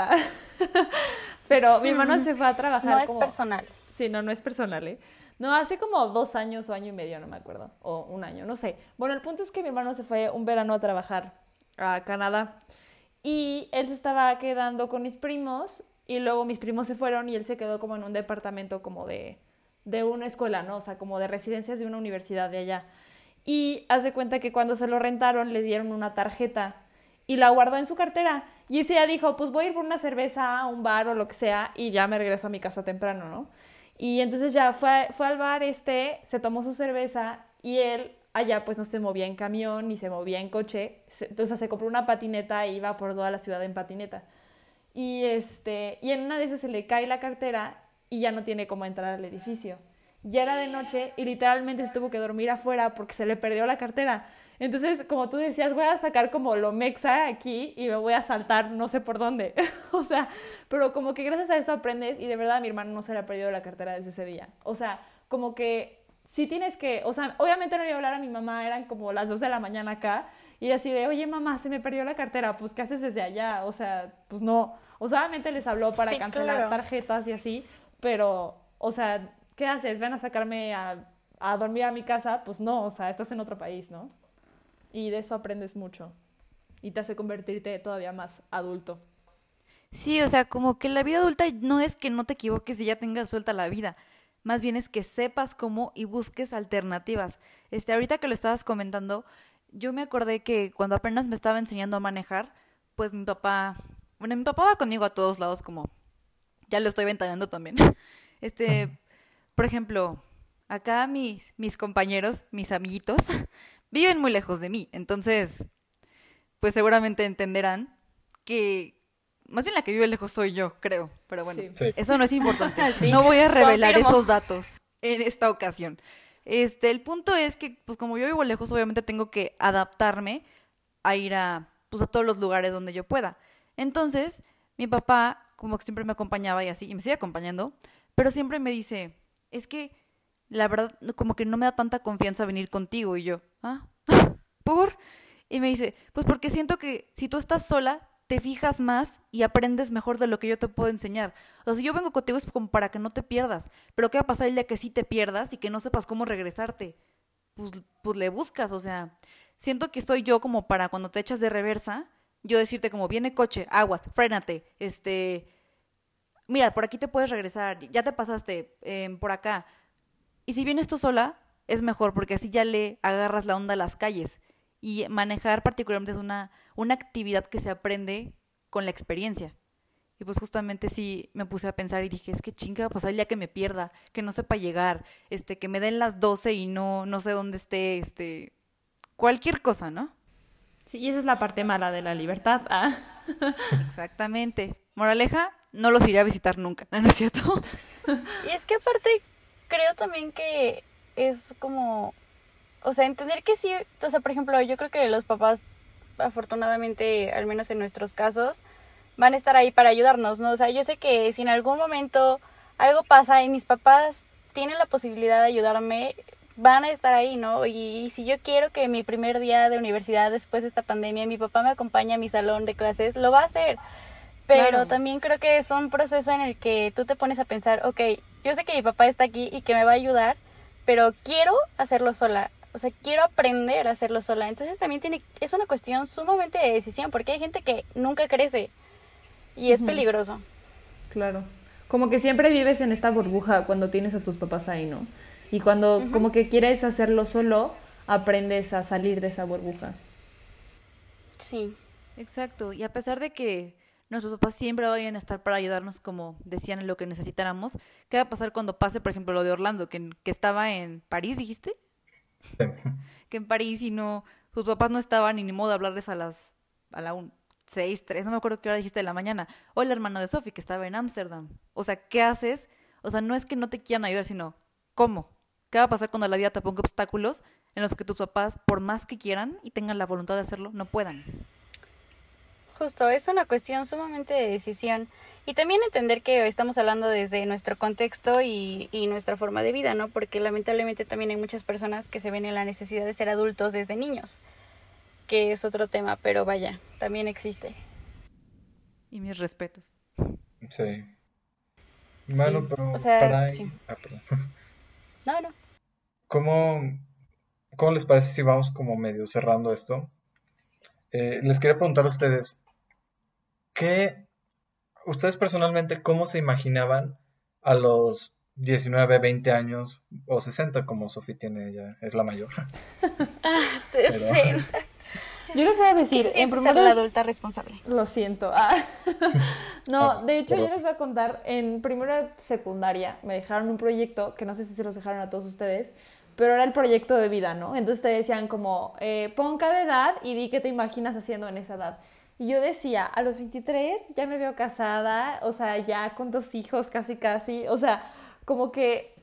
Pero mi hermano se fue a trabajar. No es personal. Sí, no, no es personal, ¿eh? No, hace como dos años o año y medio, no me acuerdo. O un año, no sé. Bueno, el punto es que mi hermano se fue un verano a trabajar a Canadá. Y él se estaba quedando con mis primos. Y luego mis primos se fueron y él se quedó como en un departamento como de, de una escuela, ¿no? O sea, como de residencias de una universidad de allá. Y hace cuenta que cuando se lo rentaron les dieron una tarjeta y la guardó en su cartera. Y ese día dijo, pues voy a ir por una cerveza a un bar o lo que sea y ya me regreso a mi casa temprano, ¿no? Y entonces ya fue, fue al bar este, se tomó su cerveza y él allá pues no se movía en camión ni se movía en coche. entonces se compró una patineta e iba por toda la ciudad en patineta. Y, este, y en una de esas se le cae la cartera y ya no tiene cómo entrar al edificio. Ya era de noche y literalmente se tuvo que dormir afuera porque se le perdió la cartera. Entonces, como tú decías, voy a sacar como lo mexa aquí y me voy a saltar no sé por dónde. o sea, pero como que gracias a eso aprendes y de verdad a mi hermano no se le ha perdido la cartera desde ese día. O sea, como que si tienes que, o sea, obviamente no le iba a hablar a mi mamá, eran como las 2 de la mañana acá y así de, oye mamá, se me perdió la cartera, pues ¿qué haces desde allá? O sea, pues no. O sea, obviamente les habló para cancelar tarjetas y así, pero, o sea, ¿qué haces? ¿Ven a sacarme a, a dormir a mi casa? Pues no, o sea, estás en otro país, ¿no? Y de eso aprendes mucho y te hace convertirte todavía más adulto. Sí, o sea, como que la vida adulta no es que no te equivoques y ya tengas suelta la vida, más bien es que sepas cómo y busques alternativas. Este, ahorita que lo estabas comentando, yo me acordé que cuando apenas me estaba enseñando a manejar, pues mi papá, bueno, mi papá va conmigo a todos lados como ya lo estoy ventaneando también. Este, por ejemplo, acá mis mis compañeros, mis amiguitos viven muy lejos de mí. Entonces, pues seguramente entenderán que más bien la que vive lejos soy yo, creo. Pero bueno, eso no es importante. no voy a revelar esos datos en esta ocasión. Este, el punto es que, pues como yo vivo lejos, obviamente tengo que adaptarme a ir a, pues, a todos los lugares donde yo pueda. Entonces, mi papá, como que siempre me acompañaba y así, y me sigue acompañando, pero siempre me dice, es que la verdad, como que no me da tanta confianza venir contigo. Y yo, ah, ¿por? Y me dice, pues porque siento que si tú estás sola, te fijas más y aprendes mejor de lo que yo te puedo enseñar. O sea, si yo vengo contigo es como para que no te pierdas. Pero ¿qué va a pasar el día que sí te pierdas y que no sepas cómo regresarte? Pues, pues le buscas, o sea, siento que estoy yo como para cuando te echas de reversa, yo decirte como viene coche, aguas, frénate, este, mira, por aquí te puedes regresar, ya te pasaste, em, por acá, y si vienes tú sola, es mejor porque así ya le agarras la onda a las calles. Y manejar particularmente es una, una actividad que se aprende con la experiencia. Y pues justamente sí me puse a pensar y dije, es que chinga, pues el día que me pierda, que no sepa llegar, este, que me den las 12 y no, no sé dónde esté, este, cualquier cosa, ¿no? Sí, y esa es la parte mala de la libertad. ¿ah? Exactamente. Moraleja, no los iré a visitar nunca, ¿no es cierto? Y es que aparte creo también que es como, o sea, entender que sí, o sea, por ejemplo, yo creo que los papás, afortunadamente, al menos en nuestros casos, van a estar ahí para ayudarnos, ¿no? O sea, yo sé que si en algún momento algo pasa y mis papás tienen la posibilidad de ayudarme, van a estar ahí, ¿no? Y, si yo quiero que mi primer día de universidad después de esta pandemia mi papá me acompañe a mi salón de clases, lo va a hacer. Pero también creo que es un proceso en el que tú te pones a pensar, ok, yo sé que mi papá está aquí y que me va a ayudar, pero quiero hacerlo sola. O sea, quiero aprender a hacerlo sola. Entonces también tiene, es una cuestión sumamente de decisión, porque hay gente que nunca crece y es peligroso. Claro. Como que siempre vives en esta burbuja cuando tienes a tus papás ahí, ¿no? Y cuando como que quieres hacerlo solo, aprendes a salir de esa burbuja. Sí. Exacto. Y a pesar de que nuestros papás siempre vayan a estar para ayudarnos como decían en lo que necesitáramos. ¿Qué va a pasar cuando pase, por ejemplo, lo de Orlando, que, que estaba en París, dijiste? que en París y no, sus papás no estaban ni ni modo de hablarles a las, a la un, seis, tres, no me acuerdo qué hora dijiste de la mañana. O el hermano de Sophie, que estaba en Ámsterdam. O sea, ¿qué haces? O sea, no es que no te quieran ayudar, sino ¿cómo? ¿Qué va a pasar cuando la vida te ponga obstáculos en los que tus papás, por más que quieran y tengan la voluntad de hacerlo, no puedan? Justo, es una cuestión sumamente de decisión y también entender que estamos hablando desde nuestro contexto y, y, nuestra forma de vida, ¿no? Porque lamentablemente también hay muchas personas que se ven en la necesidad de ser adultos desde niños, que es otro tema, pero vaya, también existe. Y mis respetos. Sí. Sí, pero o sea, para... sí. Ah, perdón. No, no. ¿Cómo, cómo les parece si vamos como medio cerrando esto? Eh, les quería preguntar a ustedes, ¿qué, ustedes personalmente, cómo se imaginaban a los 19, 20 años o 60, como Sofía tiene ya, es la mayor? Ah, Pero- 60. Yo les voy a decir, en primer ser la lugar, adulta responsable. Lo siento. Ah. No, Ah, de hecho pero- yo les voy a contar, en primero de secundaria me dejaron un proyecto, que no sé si se los dejaron a todos ustedes, pero era el proyecto de vida, ¿no? Entonces te decían como, eh, pon cada edad y di qué te imaginas haciendo en esa edad. Y yo decía, a los 23 ya me veo casada, o sea, ya con dos hijos casi casi, o sea, como que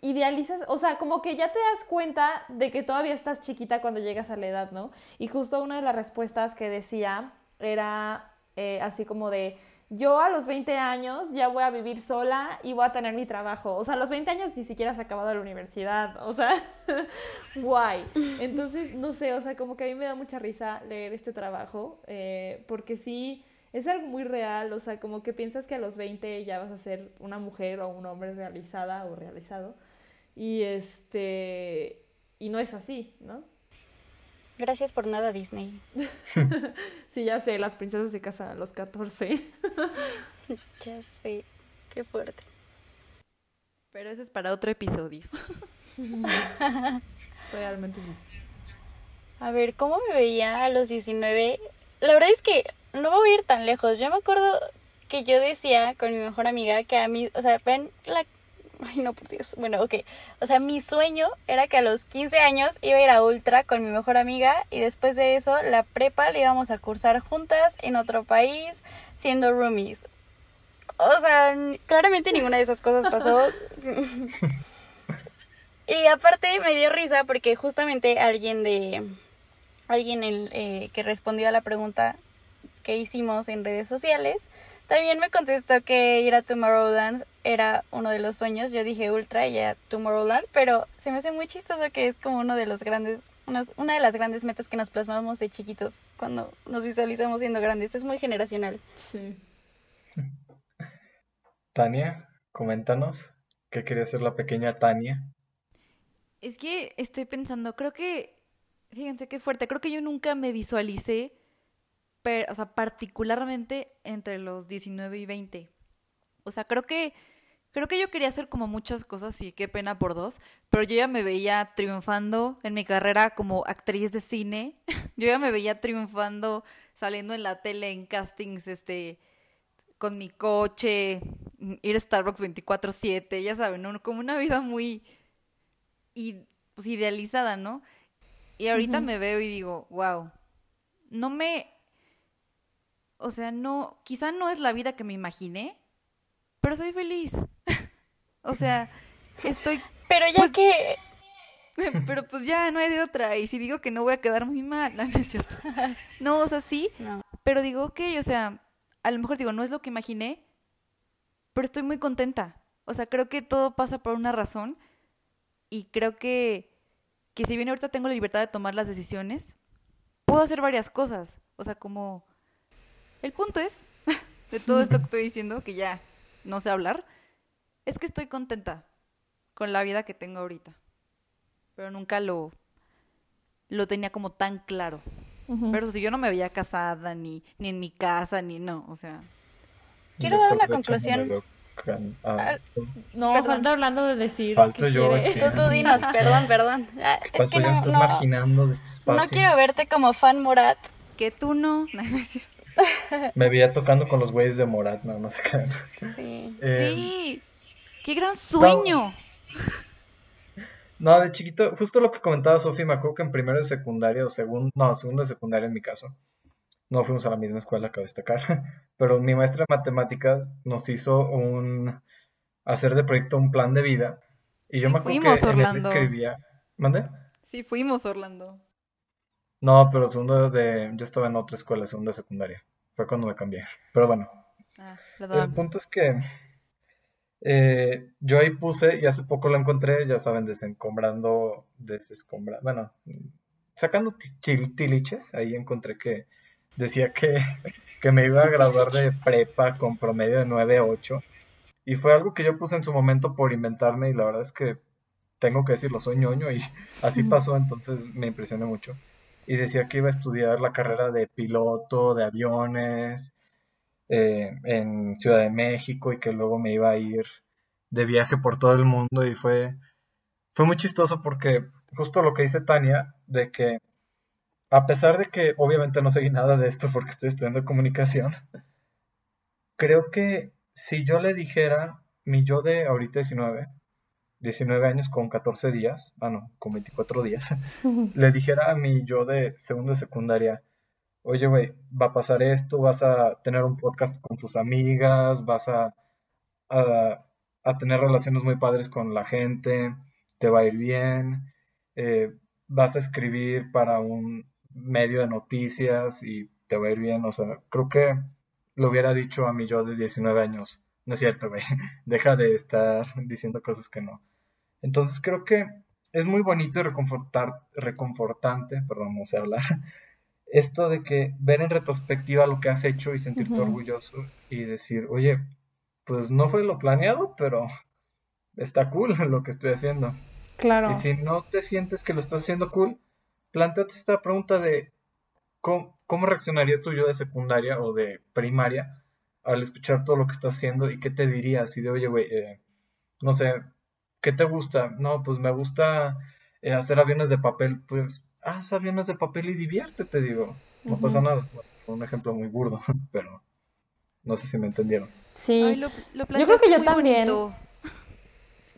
idealizas, o sea, como que ya te das cuenta de que todavía estás chiquita cuando llegas a la edad, ¿no? Y justo una de las respuestas que decía era eh, así como de, yo a los 20 años ya voy a vivir sola y voy a tener mi trabajo. O sea, a los 20 años ni siquiera has acabado la universidad, o sea, guay. Entonces, no sé, o sea, como que a mí me da mucha risa leer este trabajo, eh, porque sí... Es algo muy real, o sea, como que piensas que a los 20 ya vas a ser una mujer o un hombre realizada o realizado. Y este. Y no es así, ¿no? Gracias por nada, Disney. Sí, ya sé, las princesas se casan a los 14. Ya sé. Qué fuerte. Pero eso es para otro episodio. Realmente sí. A ver, ¿cómo me veía a los 19? La verdad es que no voy a ir tan lejos. Yo me acuerdo que yo decía con mi mejor amiga que a mí, o sea, ven la... Ay, no, por Dios. Bueno, ok. O sea, mi sueño era que a los 15 años iba a ir a Ultra con mi mejor amiga y después de eso la prepa la íbamos a cursar juntas en otro país siendo roomies. O sea, claramente ninguna de esas cosas pasó. y aparte me dio risa porque justamente alguien de alguien el, eh, que respondió a la pregunta que hicimos en redes sociales, también me contestó que ir a Tomorrowland era uno de los sueños. Yo dije Ultra y a Tomorrowland, pero se me hace muy chistoso que es como uno de los grandes, una de las grandes metas que nos plasmamos de chiquitos cuando nos visualizamos siendo grandes. Es muy generacional. Sí. Tania, coméntanos, ¿qué quería hacer la pequeña Tania? Es que estoy pensando, creo que, fíjense qué fuerte, creo que yo nunca me visualicé, per- o sea, particularmente entre los 19 y 20. O sea, creo que, creo que yo quería hacer como muchas cosas y qué pena por dos, pero yo ya me veía triunfando en mi carrera como actriz de cine, yo ya me veía triunfando saliendo en la tele en castings, este, con mi coche, ir a Starbucks 24/7, ya saben, ¿no? Como una vida muy y pues idealizada, ¿no? Y ahorita me veo y digo, wow, no me, o sea, no, quizá no es la vida que me imaginé, pero soy feliz. o sea, estoy, Pero ya Pues- que pero pues ya no hay de otra. Y si digo que no voy a quedar muy mal, no, no es cierto. No, o sea, sí, no. pero digo, ok, o sea, a lo mejor digo, no es lo que imaginé, pero estoy muy contenta. O sea, creo que todo pasa por una razón y creo que, que si bien ahorita tengo la libertad de tomar las decisiones, puedo hacer varias cosas. O sea, como... El punto es, de todo esto que estoy diciendo, que ya no sé hablar, es que estoy contenta con la vida que tengo ahorita. Pero nunca lo, lo tenía como tan claro. Pero si yo no me veía casada, ni, ni en mi casa, ni no, o sea. Quiero dar una no conclusión. can- ah, No, Perdón. falta hablando de decir Falto yo, quiere. es que- Tú, tú dinos, perdón, perdón. Ah, no, estás no, marginando de este no espacio. quiero verte como fan Morat. Que tú no. No, no es cierto. Me veía tocando con los güeyes de Morat, no, no sé qué. Sí. Eh, sí. Qué gran sueño. No, de chiquito, justo lo que comentaba Sofi, me acuerdo que en primero de secundaria o segundo, no, segundo de secundaria en mi caso, no fuimos a la misma escuela, cabe destacar, pero mi maestra de matemáticas nos hizo un, hacer de proyecto un plan de vida, y yo Sí, me acuerdo fuimos, que en Orlando. escribía, ¿mande? Sí, fuimos, Orlando. No, pero segundo de, yo estaba en otra escuela, segundo de secundaria, fue cuando me cambié, pero bueno, Ah, el punto es que eh, yo ahí puse, y hace poco lo encontré, ya saben, desencombrando, desescombrando, bueno, sacando ti- til- tiliches, ahí encontré que decía que, que me iba a graduar de prepa con promedio de 9.8 Y fue algo que yo puse en su momento por inventarme y la verdad es que tengo que decirlo, soy ñoño y así pasó, entonces me impresioné mucho. Y decía que iba a estudiar la carrera de piloto de aviones eh, en Ciudad de México y que luego me iba a ir de viaje por todo el mundo y fue, fue muy chistoso porque justo lo que dice Tania, de que a pesar de que obviamente no seguí nada de esto porque estoy estudiando comunicación, creo que si yo le dijera mi yo de ahorita 19, 19 años con 14 días, ah no, con 24 días, le dijera a mi yo de segundo de secundaria, oye güey, va a pasar esto, vas a tener un podcast con tus amigas, vas a, a, a tener relaciones muy padres con la gente, te va a ir bien, eh, vas a escribir para un medio de noticias y te va a ir bien, o sea, creo que lo hubiera dicho a mi yo de 19 años. No es cierto, güey. Deja de estar diciendo cosas que no. Entonces creo que es muy bonito y reconfortar, reconfortante, perdón, no sé hablar, esto de que ver en retrospectiva lo que has hecho y sentirte orgulloso y decir, oye, pues no fue lo planeado, pero está cool lo que estoy haciendo. Claro. Y si no te sientes que lo estás haciendo cool, planteate esta pregunta de ¿cómo, cómo reaccionaría tú yo de secundaria o de primaria al escuchar todo lo que estás haciendo y qué te dirías? Y de, oye, güey, eh, no sé, ¿qué te gusta? No, pues me gusta eh, hacer aviones de papel. Pues haz aviones de papel y diviértete, digo. No pasa nada. fue un ejemplo muy burdo, pero no sé si me entendieron. Sí. yo creo que yo también.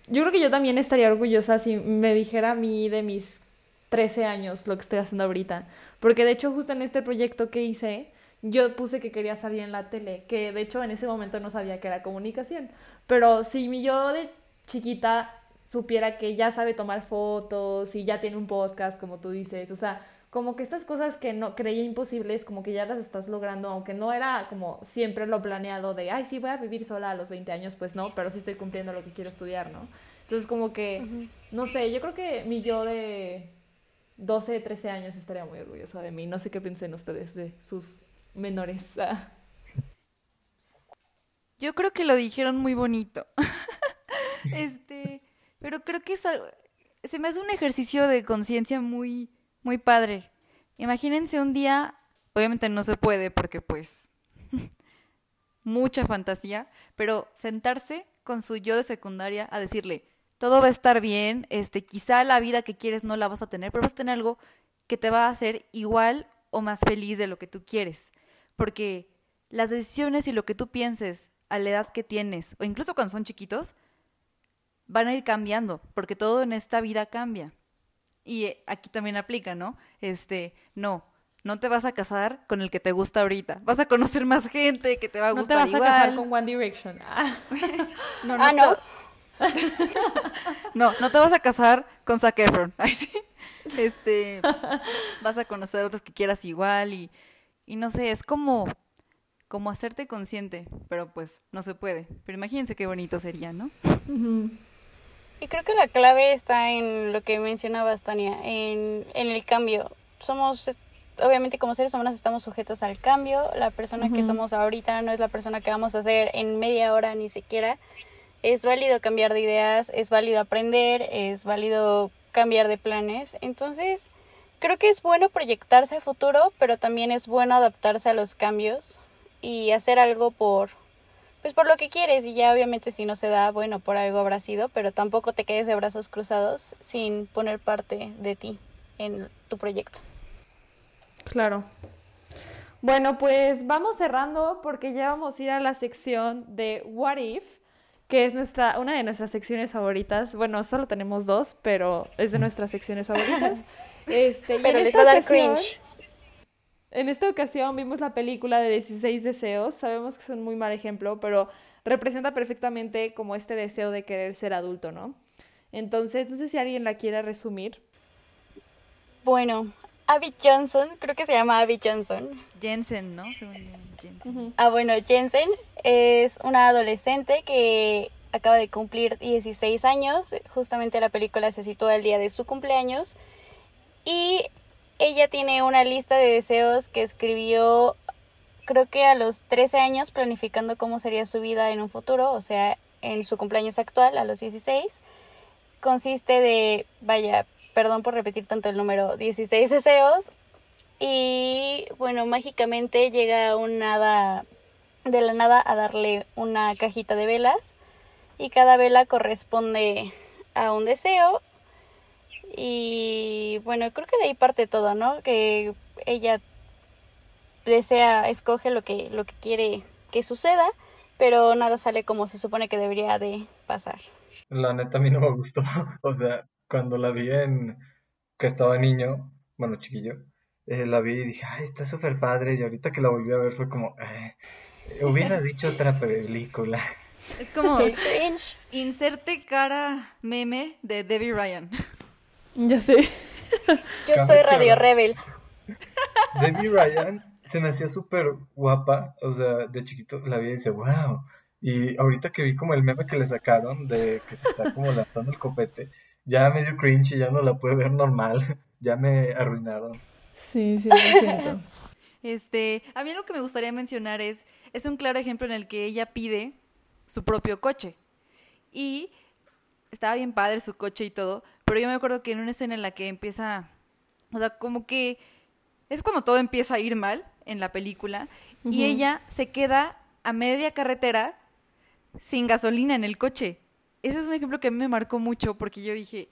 Yo creo que yo también estaría orgullosa si me dijera a mí de mis 13 años lo que estoy haciendo ahorita. Porque de hecho justo en este proyecto que hice, yo puse que quería salir en la tele, que de hecho en ese momento no sabía que era comunicación. Pero si mi yo de chiquita supiera que ya sabe tomar fotos y ya tiene un podcast, como tú dices, o sea, como que estas cosas que no creía imposibles, como que ya las estás logrando, aunque no era como siempre lo planeado de, ay, sí, voy a vivir sola a los 20 años, pues no, pero sí estoy cumpliendo lo que quiero estudiar, ¿no? Entonces como que, no sé, yo creo que mi yo de 12, 13 años estaría muy orgullosa de mí. No sé qué piensen ustedes de sus menores. Yo creo que lo dijeron muy bonito. este, pero creo que es se me hace un ejercicio de conciencia muy muy padre. Imagínense un día, obviamente no se puede porque pues mucha fantasía, pero sentarse con su yo de secundaria a decirle, todo va a estar bien, este, quizá la vida que quieres no la vas a tener, pero vas a tener algo que te va a hacer igual o más feliz de lo que tú quieres. Porque las decisiones y lo que tú pienses a la edad que tienes, o incluso cuando son chiquitos, van a ir cambiando, porque todo en esta vida cambia. Y eh, aquí también aplica, ¿no? Este, no, no te vas a casar con el que te gusta ahorita. Vas a conocer más gente que te va a gustar igual. No te vas a casar con One Direction. Ah. no, no, ah, no. no, no te vas a casar con Zac Efron. Este, vas a conocer otros que quieras igual y, y no sé, es como como hacerte consciente, pero pues no se puede. Pero imagínense qué bonito sería, ¿no? Y creo que la clave está en lo que mencionabas, Tania, en, en el cambio. Somos, obviamente como seres humanos estamos sujetos al cambio. La persona que somos ahorita no es la persona que vamos a ser en media hora ni siquiera. Es válido cambiar de ideas, es válido aprender, es válido cambiar de planes. Entonces, creo que es bueno proyectarse a futuro, pero también es bueno adaptarse a los cambios y hacer algo por pues por lo que quieres y ya obviamente si no se da, bueno, por algo habrá sido, pero tampoco te quedes de brazos cruzados sin poner parte de ti en tu proyecto. Claro. Bueno, pues vamos cerrando porque ya vamos a ir a la sección de What If, que es nuestra, una de nuestras secciones favoritas. Bueno, solo tenemos dos, pero es de nuestras secciones favoritas. Este, pero les va a dar cringe. En esta ocasión vimos la película de 16 deseos. Sabemos que es un muy mal ejemplo, pero representa perfectamente como este deseo de querer ser adulto, ¿no? Entonces, no sé si alguien la quiere resumir. Bueno, Abby Johnson, creo que se llama Abby Johnson. Jensen, ¿no? Jensen. Ah, bueno, Jensen es una adolescente que acaba de cumplir 16 años. Justamente la película se sitúa el día de su cumpleaños. Y ella tiene una lista de deseos que escribió creo que a los 13 años planificando cómo sería su vida en un futuro, o sea, en su cumpleaños actual, a los 16. Consiste de, vaya, perdón por repetir tanto el número, 16 deseos. Y bueno, mágicamente llega un hada de la nada a darle una cajita de velas. Y cada vela corresponde a un deseo. Y bueno, creo que de ahí parte todo, ¿no? Que ella desea, escoge lo que, lo que quiere que suceda, pero nada sale como se supone que debería de pasar. La neta a mí no me gustó. O sea, cuando la vi en que estaba niño, bueno, chiquillo, eh, la vi y dije, ay, está súper padre. Y ahorita que la volví a ver fue como, eh, hubiera dicho otra película. Es como inserte cara meme de Debbie Ryan. Ya sé. Yo soy Radio Rebel. Debbie Ryan se me hacía súper guapa, o sea, de chiquito la vi y dice, wow. Y ahorita que vi como el meme que le sacaron de que se está como lanzando el copete, ya me dio cringe y ya no la pude ver normal, ya me arruinaron. Sí, sí, lo siento. Este, a mí lo que me gustaría mencionar es, es un claro ejemplo en el que ella pide su propio coche. Y estaba bien padre su coche y todo, pero yo me acuerdo que en una escena en la que empieza, o sea, como que es cuando todo empieza a ir mal en la película y ella se queda a media carretera sin gasolina en el coche. Ese es un ejemplo que a mí me marcó mucho porque yo dije,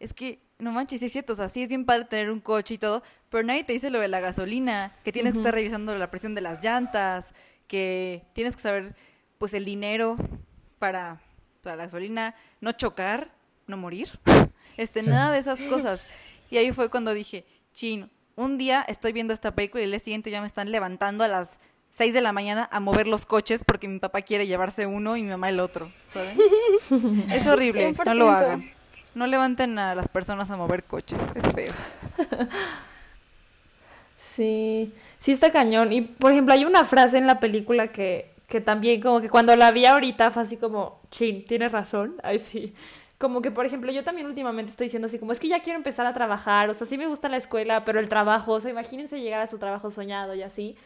es que no manches, es cierto, o sea, sí es bien padre tener un coche y todo, pero nadie te dice lo de la gasolina, que tienes que estar revisando la presión de las llantas, que tienes que saber pues el dinero para, para la gasolina, no chocar, no morir, este, nada de esas cosas. Y ahí fue cuando dije, chin, un día estoy viendo esta película y el día siguiente ya me están levantando a las 6 de la mañana a mover los coches porque mi papá quiere llevarse uno y mi mamá el otro. ¿saben? es horrible, no lo hagan. No levanten a las personas a mover coches, es feo. Sí, sí está cañón. Y por ejemplo, hay una frase en la película que, que también como que cuando la vi ahorita fue así como, chin, tienes razón. Ay, sí como que, por ejemplo, yo también últimamente estoy diciendo así como, es que ya quiero empezar a trabajar, o sea, sí me gusta la escuela, pero el trabajo, o sea, imagínense llegar a su trabajo soñado y así.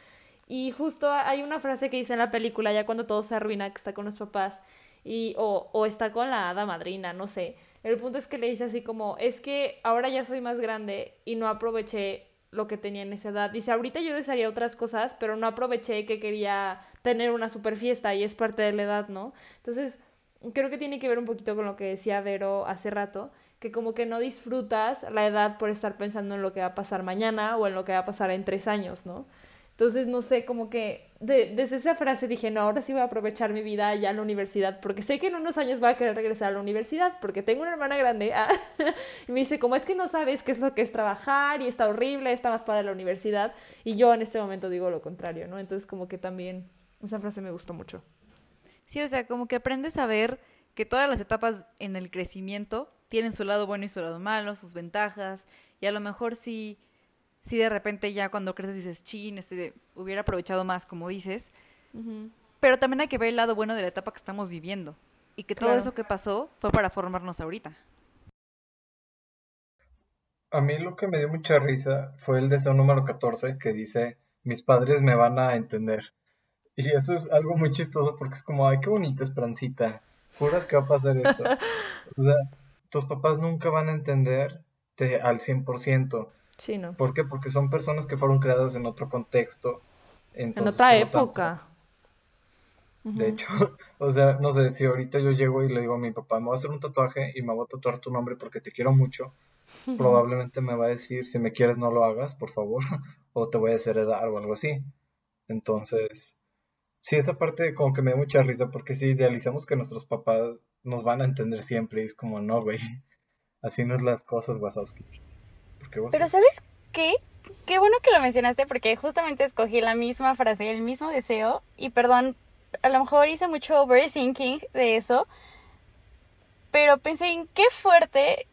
Y justo hay una frase que dice en la película, ya cuando todo se arruina, que está con los papás, y, o, o está con la hada madrina, no sé. El punto es que le dice así como, es que ahora ya soy más grande y no aproveché lo que tenía en esa edad. Dice, ahorita yo desearía otras cosas, pero no aproveché que quería tener una super fiesta y es parte de la edad, ¿no? Entonces, creo que tiene que ver un poquito con lo que decía Vero hace rato, que como que no disfrutas la edad por estar pensando en lo que va a pasar mañana o en lo que va a pasar en tres años, ¿no? Entonces, no sé, como que desde esa frase dije, no, ahora sí voy a aprovechar mi vida ya en la universidad, porque sé que en unos años voy a querer regresar a la universidad, porque tengo una hermana grande, ah, y me dice, como es que no sabes qué es lo que es trabajar y está horrible, está más padre la universidad, y yo en este momento digo lo contrario, ¿no? Entonces, como que también esa frase me gustó mucho. Sí, o sea, como que aprendes a ver que todas las etapas en el crecimiento tienen su lado bueno y su lado malo, sus ventajas, y a lo mejor si, si de repente ya cuando creces dices, chin, este, hubiera aprovechado más, como dices, pero también hay que ver el lado bueno de la etapa que estamos viviendo, y que todo eso que pasó fue para formarnos ahorita. A mí lo que me dio mucha risa fue el deseo número 14 que dice, mis padres me van a entender. Y eso es algo muy chistoso porque es como, ay, qué bonita Esperancita. Juras que va a pasar esto. O sea, tus papás nunca van a entenderte al 100%. Sí, ¿no? ¿Por qué? Porque son personas que fueron creadas en otro contexto. en otra época. de hecho, o sea, no sé, si ahorita yo llego y le digo a mi papá, me voy a hacer un tatuaje y me voy a tatuar tu nombre porque te quiero mucho, probablemente me va a decir, si me quieres no lo hagas, por favor, o te voy a desheredar o algo así. Entonces, Sí, esa parte como que me da mucha risa porque si idealizamos que nuestros papás nos van a entender siempre y es como, no, güey, así no es las cosas, Wazowski. Pero ¿sabes qué? Qué bueno que lo mencionaste porque justamente escogí la misma frase, el mismo deseo y perdón, a lo mejor hice mucho overthinking de eso, pero pensé en qué fuerte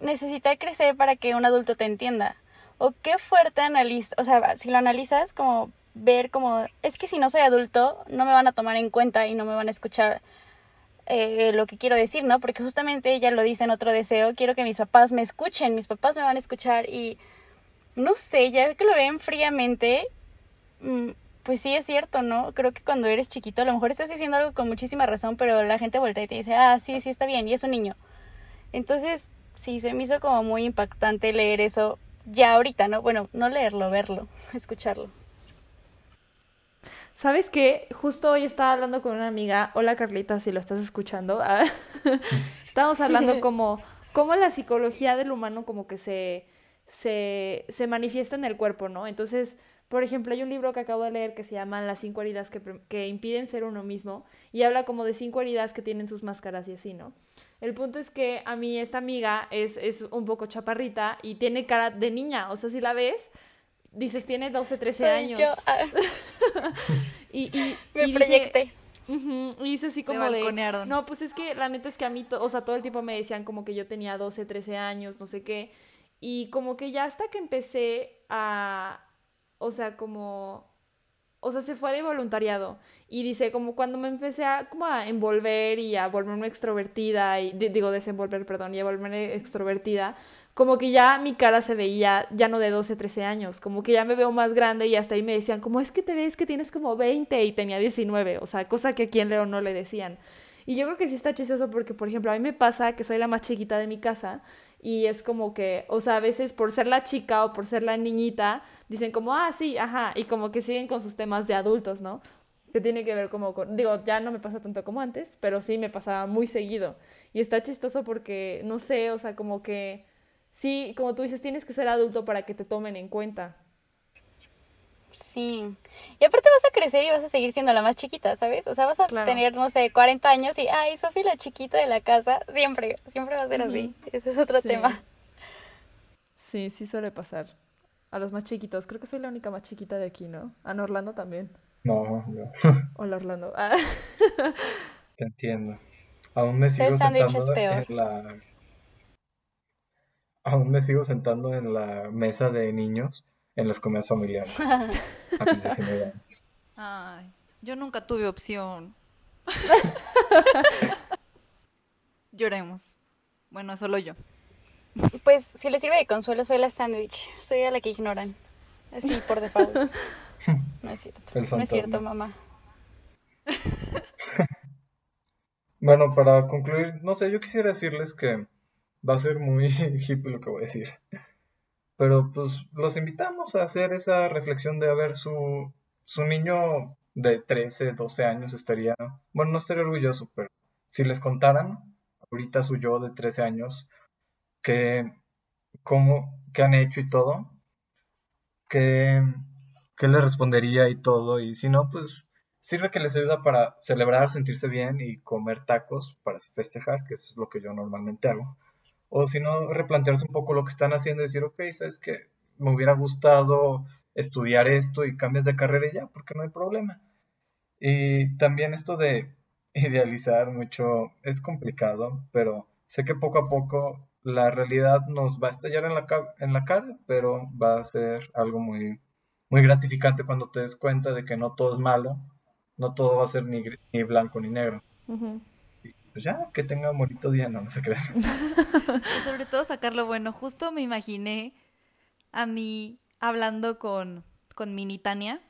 necesita crecer para que un adulto te entienda. O qué fuerte analiza, o sea, si lo analizas como ver como, es que si no soy adulto, no me van a tomar en cuenta y no me van a escuchar eh, lo que quiero decir, ¿no? Porque justamente ella lo dice en otro deseo, quiero que mis papás me escuchen, mis papás me van a escuchar y no sé, ya que lo ven fríamente, mm, pues sí es cierto, ¿no? Creo que cuando eres chiquito, a lo mejor estás diciendo algo con muchísima razón, pero la gente voltea y te dice, ah, sí, sí está bien, y es un niño. Entonces, sí, se me hizo como muy impactante leer eso ya ahorita, ¿no? Bueno, no leerlo, verlo, escucharlo. ¿Sabes qué? Justo hoy estaba hablando con una amiga, hola Carlita, si lo estás escuchando, ah, estábamos hablando como cómo la psicología del humano como que se, se, se manifiesta en el cuerpo, ¿no? Entonces, por ejemplo, hay un libro que acabo de leer que se llama Las cinco heridas que, que, impiden ser uno mismo y habla como de cinco heridas que tienen sus máscaras y así, ¿no? El punto es que a mí esta amiga es, es un poco chaparrita y tiene cara de niña, o sea, si la ves, dices, tiene 12, 13 años. Yo. Ah. y, y, Me proyecté. y dice así como de, no, pues es que la neta es que a mí, o sea, todo el tiempo me decían como que yo tenía 12, 13 años, no sé qué, y como que ya hasta que empecé a, o sea, como, o sea, se fue de voluntariado. Y dice, como cuando me empecé a, como a envolver y a volverme extrovertida, y digo, desenvolver, perdón, y a volverme extrovertida, como que ya mi cara se veía ya no de 12, 13 años, como que ya me veo más grande y hasta ahí me decían, como es que te ves que tienes como 20 y tenía 19, o sea, cosa que aquí en León no le decían. Y yo creo que sí está chistoso porque, por ejemplo, a mí me pasa que soy la más chiquita de mi casa y es como que, o sea, a veces por ser la chica o por ser la niñita, dicen como, ah, sí, ajá, y como que siguen con sus temas de adultos, ¿no? Que tiene que ver como con, digo, ya no me pasa tanto como antes, pero sí me pasaba muy seguido. Y está chistoso porque, no sé, o sea, como que, sí, como tú dices, tienes que ser adulto para que te tomen en cuenta. Sí. Y aparte vas a crecer y vas a seguir siendo la más chiquita, ¿sabes? O sea, vas a tener, no sé, 40 años y, ay, Sofía la chiquita de la casa. Siempre, siempre va a ser así. Ese es otro tema. Sí, sí suele pasar. A los más chiquitos. Creo que soy la única más chiquita de aquí, ¿no? A Orlando también. No, no. Hola, Orlando. Ah. Te entiendo. Aún me sigo sentando en la... Aún me sigo sentando en la mesa de niños en las comidas familiares. a mis 19 años. Ay, yo nunca tuve opción. Lloremos. Bueno, solo yo. Pues si les sirve de consuelo, soy la sándwich. Soy a la que ignoran. Así por default. No es cierto. No es cierto, mamá. bueno, para concluir, no sé, yo quisiera decirles que va a ser muy hippie lo que voy a decir. Pero pues los invitamos a hacer esa reflexión de a ver su, su niño de 13, 12 años estaría, bueno, no estaría orgulloso, pero si les contaran ahorita su yo de 13 años, que, cómo, qué han hecho y todo, qué, qué le respondería y todo, y si no, pues sirve que les ayuda para celebrar, sentirse bien y comer tacos para festejar, que eso es lo que yo normalmente hago. O si no, replantearse un poco lo que están haciendo y decir, ok, sabes que me hubiera gustado estudiar esto y cambias de carrera y ya, porque no hay problema. Y también esto de idealizar mucho es complicado, pero sé que poco a poco la realidad nos va a estallar en la, en la cara, pero va a ser algo muy, muy gratificante cuando te des cuenta de que no todo es malo, no todo va a ser ni, ni blanco ni negro pues ya, que tenga un bonito día, no, no se crean. sobre todo sacarlo bueno. Justo me imaginé a mí hablando con, con Mini Tania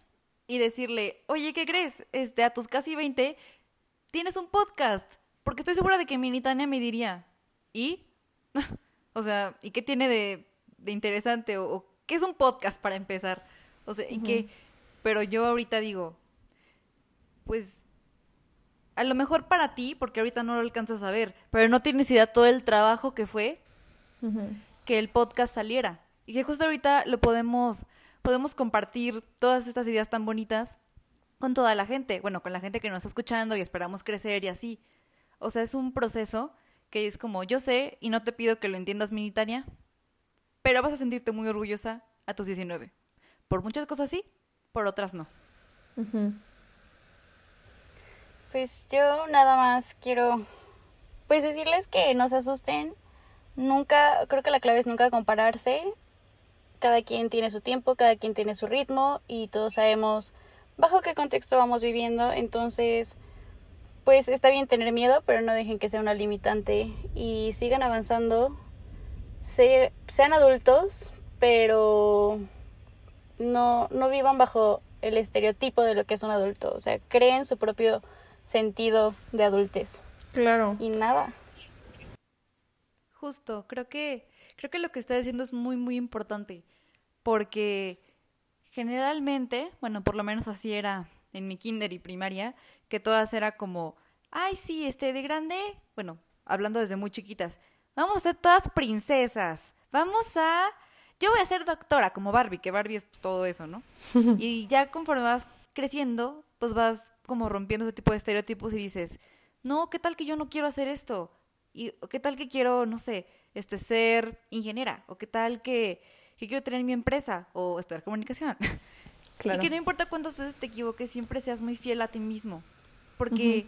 y decirle, oye, ¿qué crees? Este, a tus casi 20 tienes un podcast. Porque estoy segura de que Mini Tania me diría, ¿y? o sea, ¿y qué tiene de, de interesante? O, qué es un podcast para empezar? O sea, ¿y qué? Pero yo ahorita digo, pues a lo mejor para ti, porque ahorita no lo alcanzas a ver, pero no tienes idea todo el trabajo que fue que el podcast saliera. Y que justo ahorita lo podemos, podemos compartir todas estas ideas tan bonitas con toda la gente, bueno, con la gente que nos está escuchando y esperamos crecer y así. O sea, es un proceso que es como, yo sé y no te pido que lo entiendas, Minitania, pero vas a sentirte muy orgullosa a tus 19. Por muchas cosas sí, por otras no. Pues yo nada más quiero pues decirles que no se asusten. Nunca, creo que la clave es nunca compararse. Cada quien tiene su tiempo, cada quien tiene su ritmo y todos sabemos bajo qué contexto vamos viviendo. Entonces, pues está bien tener miedo, pero no dejen que sea una limitante y sigan avanzando. sean adultos, pero no, no vivan bajo el estereotipo de lo que es un adulto. O sea, creen su propio sentido de adultez. Claro. Y nada. Justo, creo que, creo que lo que está diciendo es muy, muy importante. Porque generalmente, bueno, por lo menos así era en mi kinder y primaria, que todas era como, ay, sí, este de grande, bueno, hablando desde muy chiquitas, vamos a ser todas princesas, vamos a, yo voy a ser doctora, como Barbie, que Barbie es todo eso, ¿no? y ya conforme vas creciendo, pues vas como rompiendo ese tipo de estereotipos y dices, no, ¿qué tal que yo no quiero hacer esto? Y qué tal que quiero, no sé, este ser ingeniera, o qué tal que, quiero tener mi empresa, o estudiar comunicación. Claro. Y que no importa cuántas veces te equivoques, siempre seas muy fiel a ti mismo. Porque,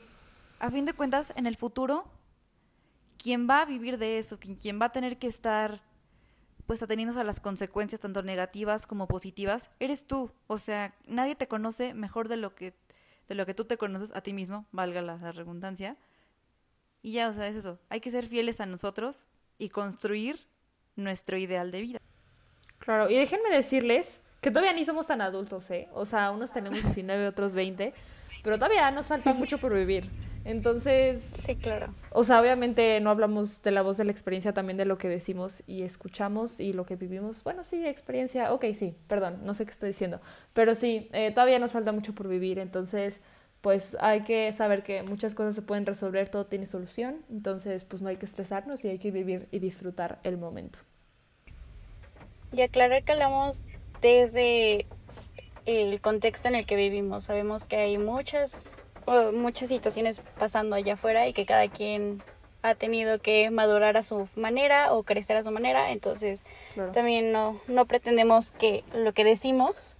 a fin de cuentas, en el futuro, quien va a vivir de eso, quien va a tener que estar pues ateniéndose a las consecuencias tanto negativas como positivas, eres tú. O sea, nadie te conoce mejor de lo que, de lo que tú te conoces a ti mismo, valga la, la redundancia. Y ya, o sea, es eso. Hay que ser fieles a nosotros y construir nuestro ideal de vida. Claro, y déjenme decirles que todavía ni somos tan adultos, ¿eh? O sea, unos tenemos 19, otros 20, pero todavía nos falta mucho por vivir. Entonces, Sí, claro. o sea, obviamente no hablamos de la voz de la experiencia, también de lo que decimos y escuchamos y lo que vivimos. Bueno, sí, experiencia, ok, sí, perdón, no sé qué estoy diciendo, pero sí, eh, todavía nos falta mucho por vivir, entonces, pues hay que saber que muchas cosas se pueden resolver, todo tiene solución, entonces, pues no hay que estresarnos y hay que vivir y disfrutar el momento. Y aclarar que hablamos desde el contexto en el que vivimos. Sabemos que hay muchas, muchas situaciones pasando allá afuera y que cada quien ha tenido que madurar a su manera o crecer a su manera. Entonces, Claro. también no, no pretendemos que lo que decimos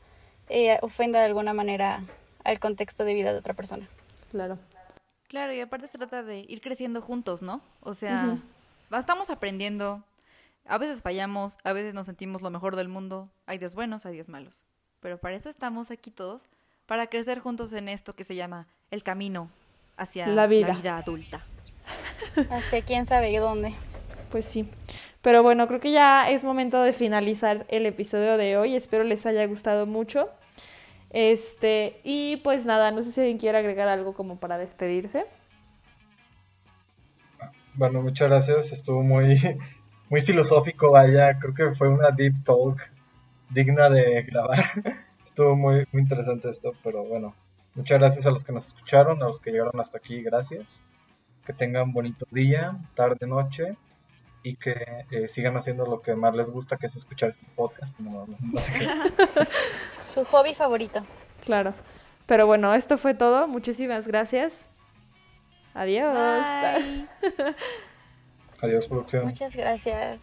eh, ofenda de alguna manera al contexto de vida de otra persona. Claro. Claro, y aparte se trata de ir creciendo juntos, ¿no? O sea, estamos aprendiendo, a veces fallamos, a veces nos sentimos lo mejor del mundo, hay días buenos, hay días malos, pero para eso estamos aquí todos, para crecer juntos en esto que se llama el camino hacia La vida. adulta. Hacia quién sabe dónde. Pues sí. Pero bueno, creo que ya es momento de finalizar el episodio de hoy. Espero les haya gustado mucho. Este, y pues nada, no sé si alguien quiere agregar algo como para despedirse. Bueno, muchas gracias. Estuvo muy, muy filosófico, vaya. Creo que fue una deep talk digna de grabar. Estuvo muy, muy interesante esto, pero bueno. Muchas gracias a los que nos escucharon, a los que llegaron hasta aquí, gracias. Que tengan bonito día, tarde, noche y que eh, sigan haciendo lo que más les gusta, que es escuchar este podcast. No, no- no sé qué. Su hobby favorito. Claro. Pero bueno, esto fue todo. Muchísimas gracias. Adiós. Bye. Adiós, producción. Muchas gracias.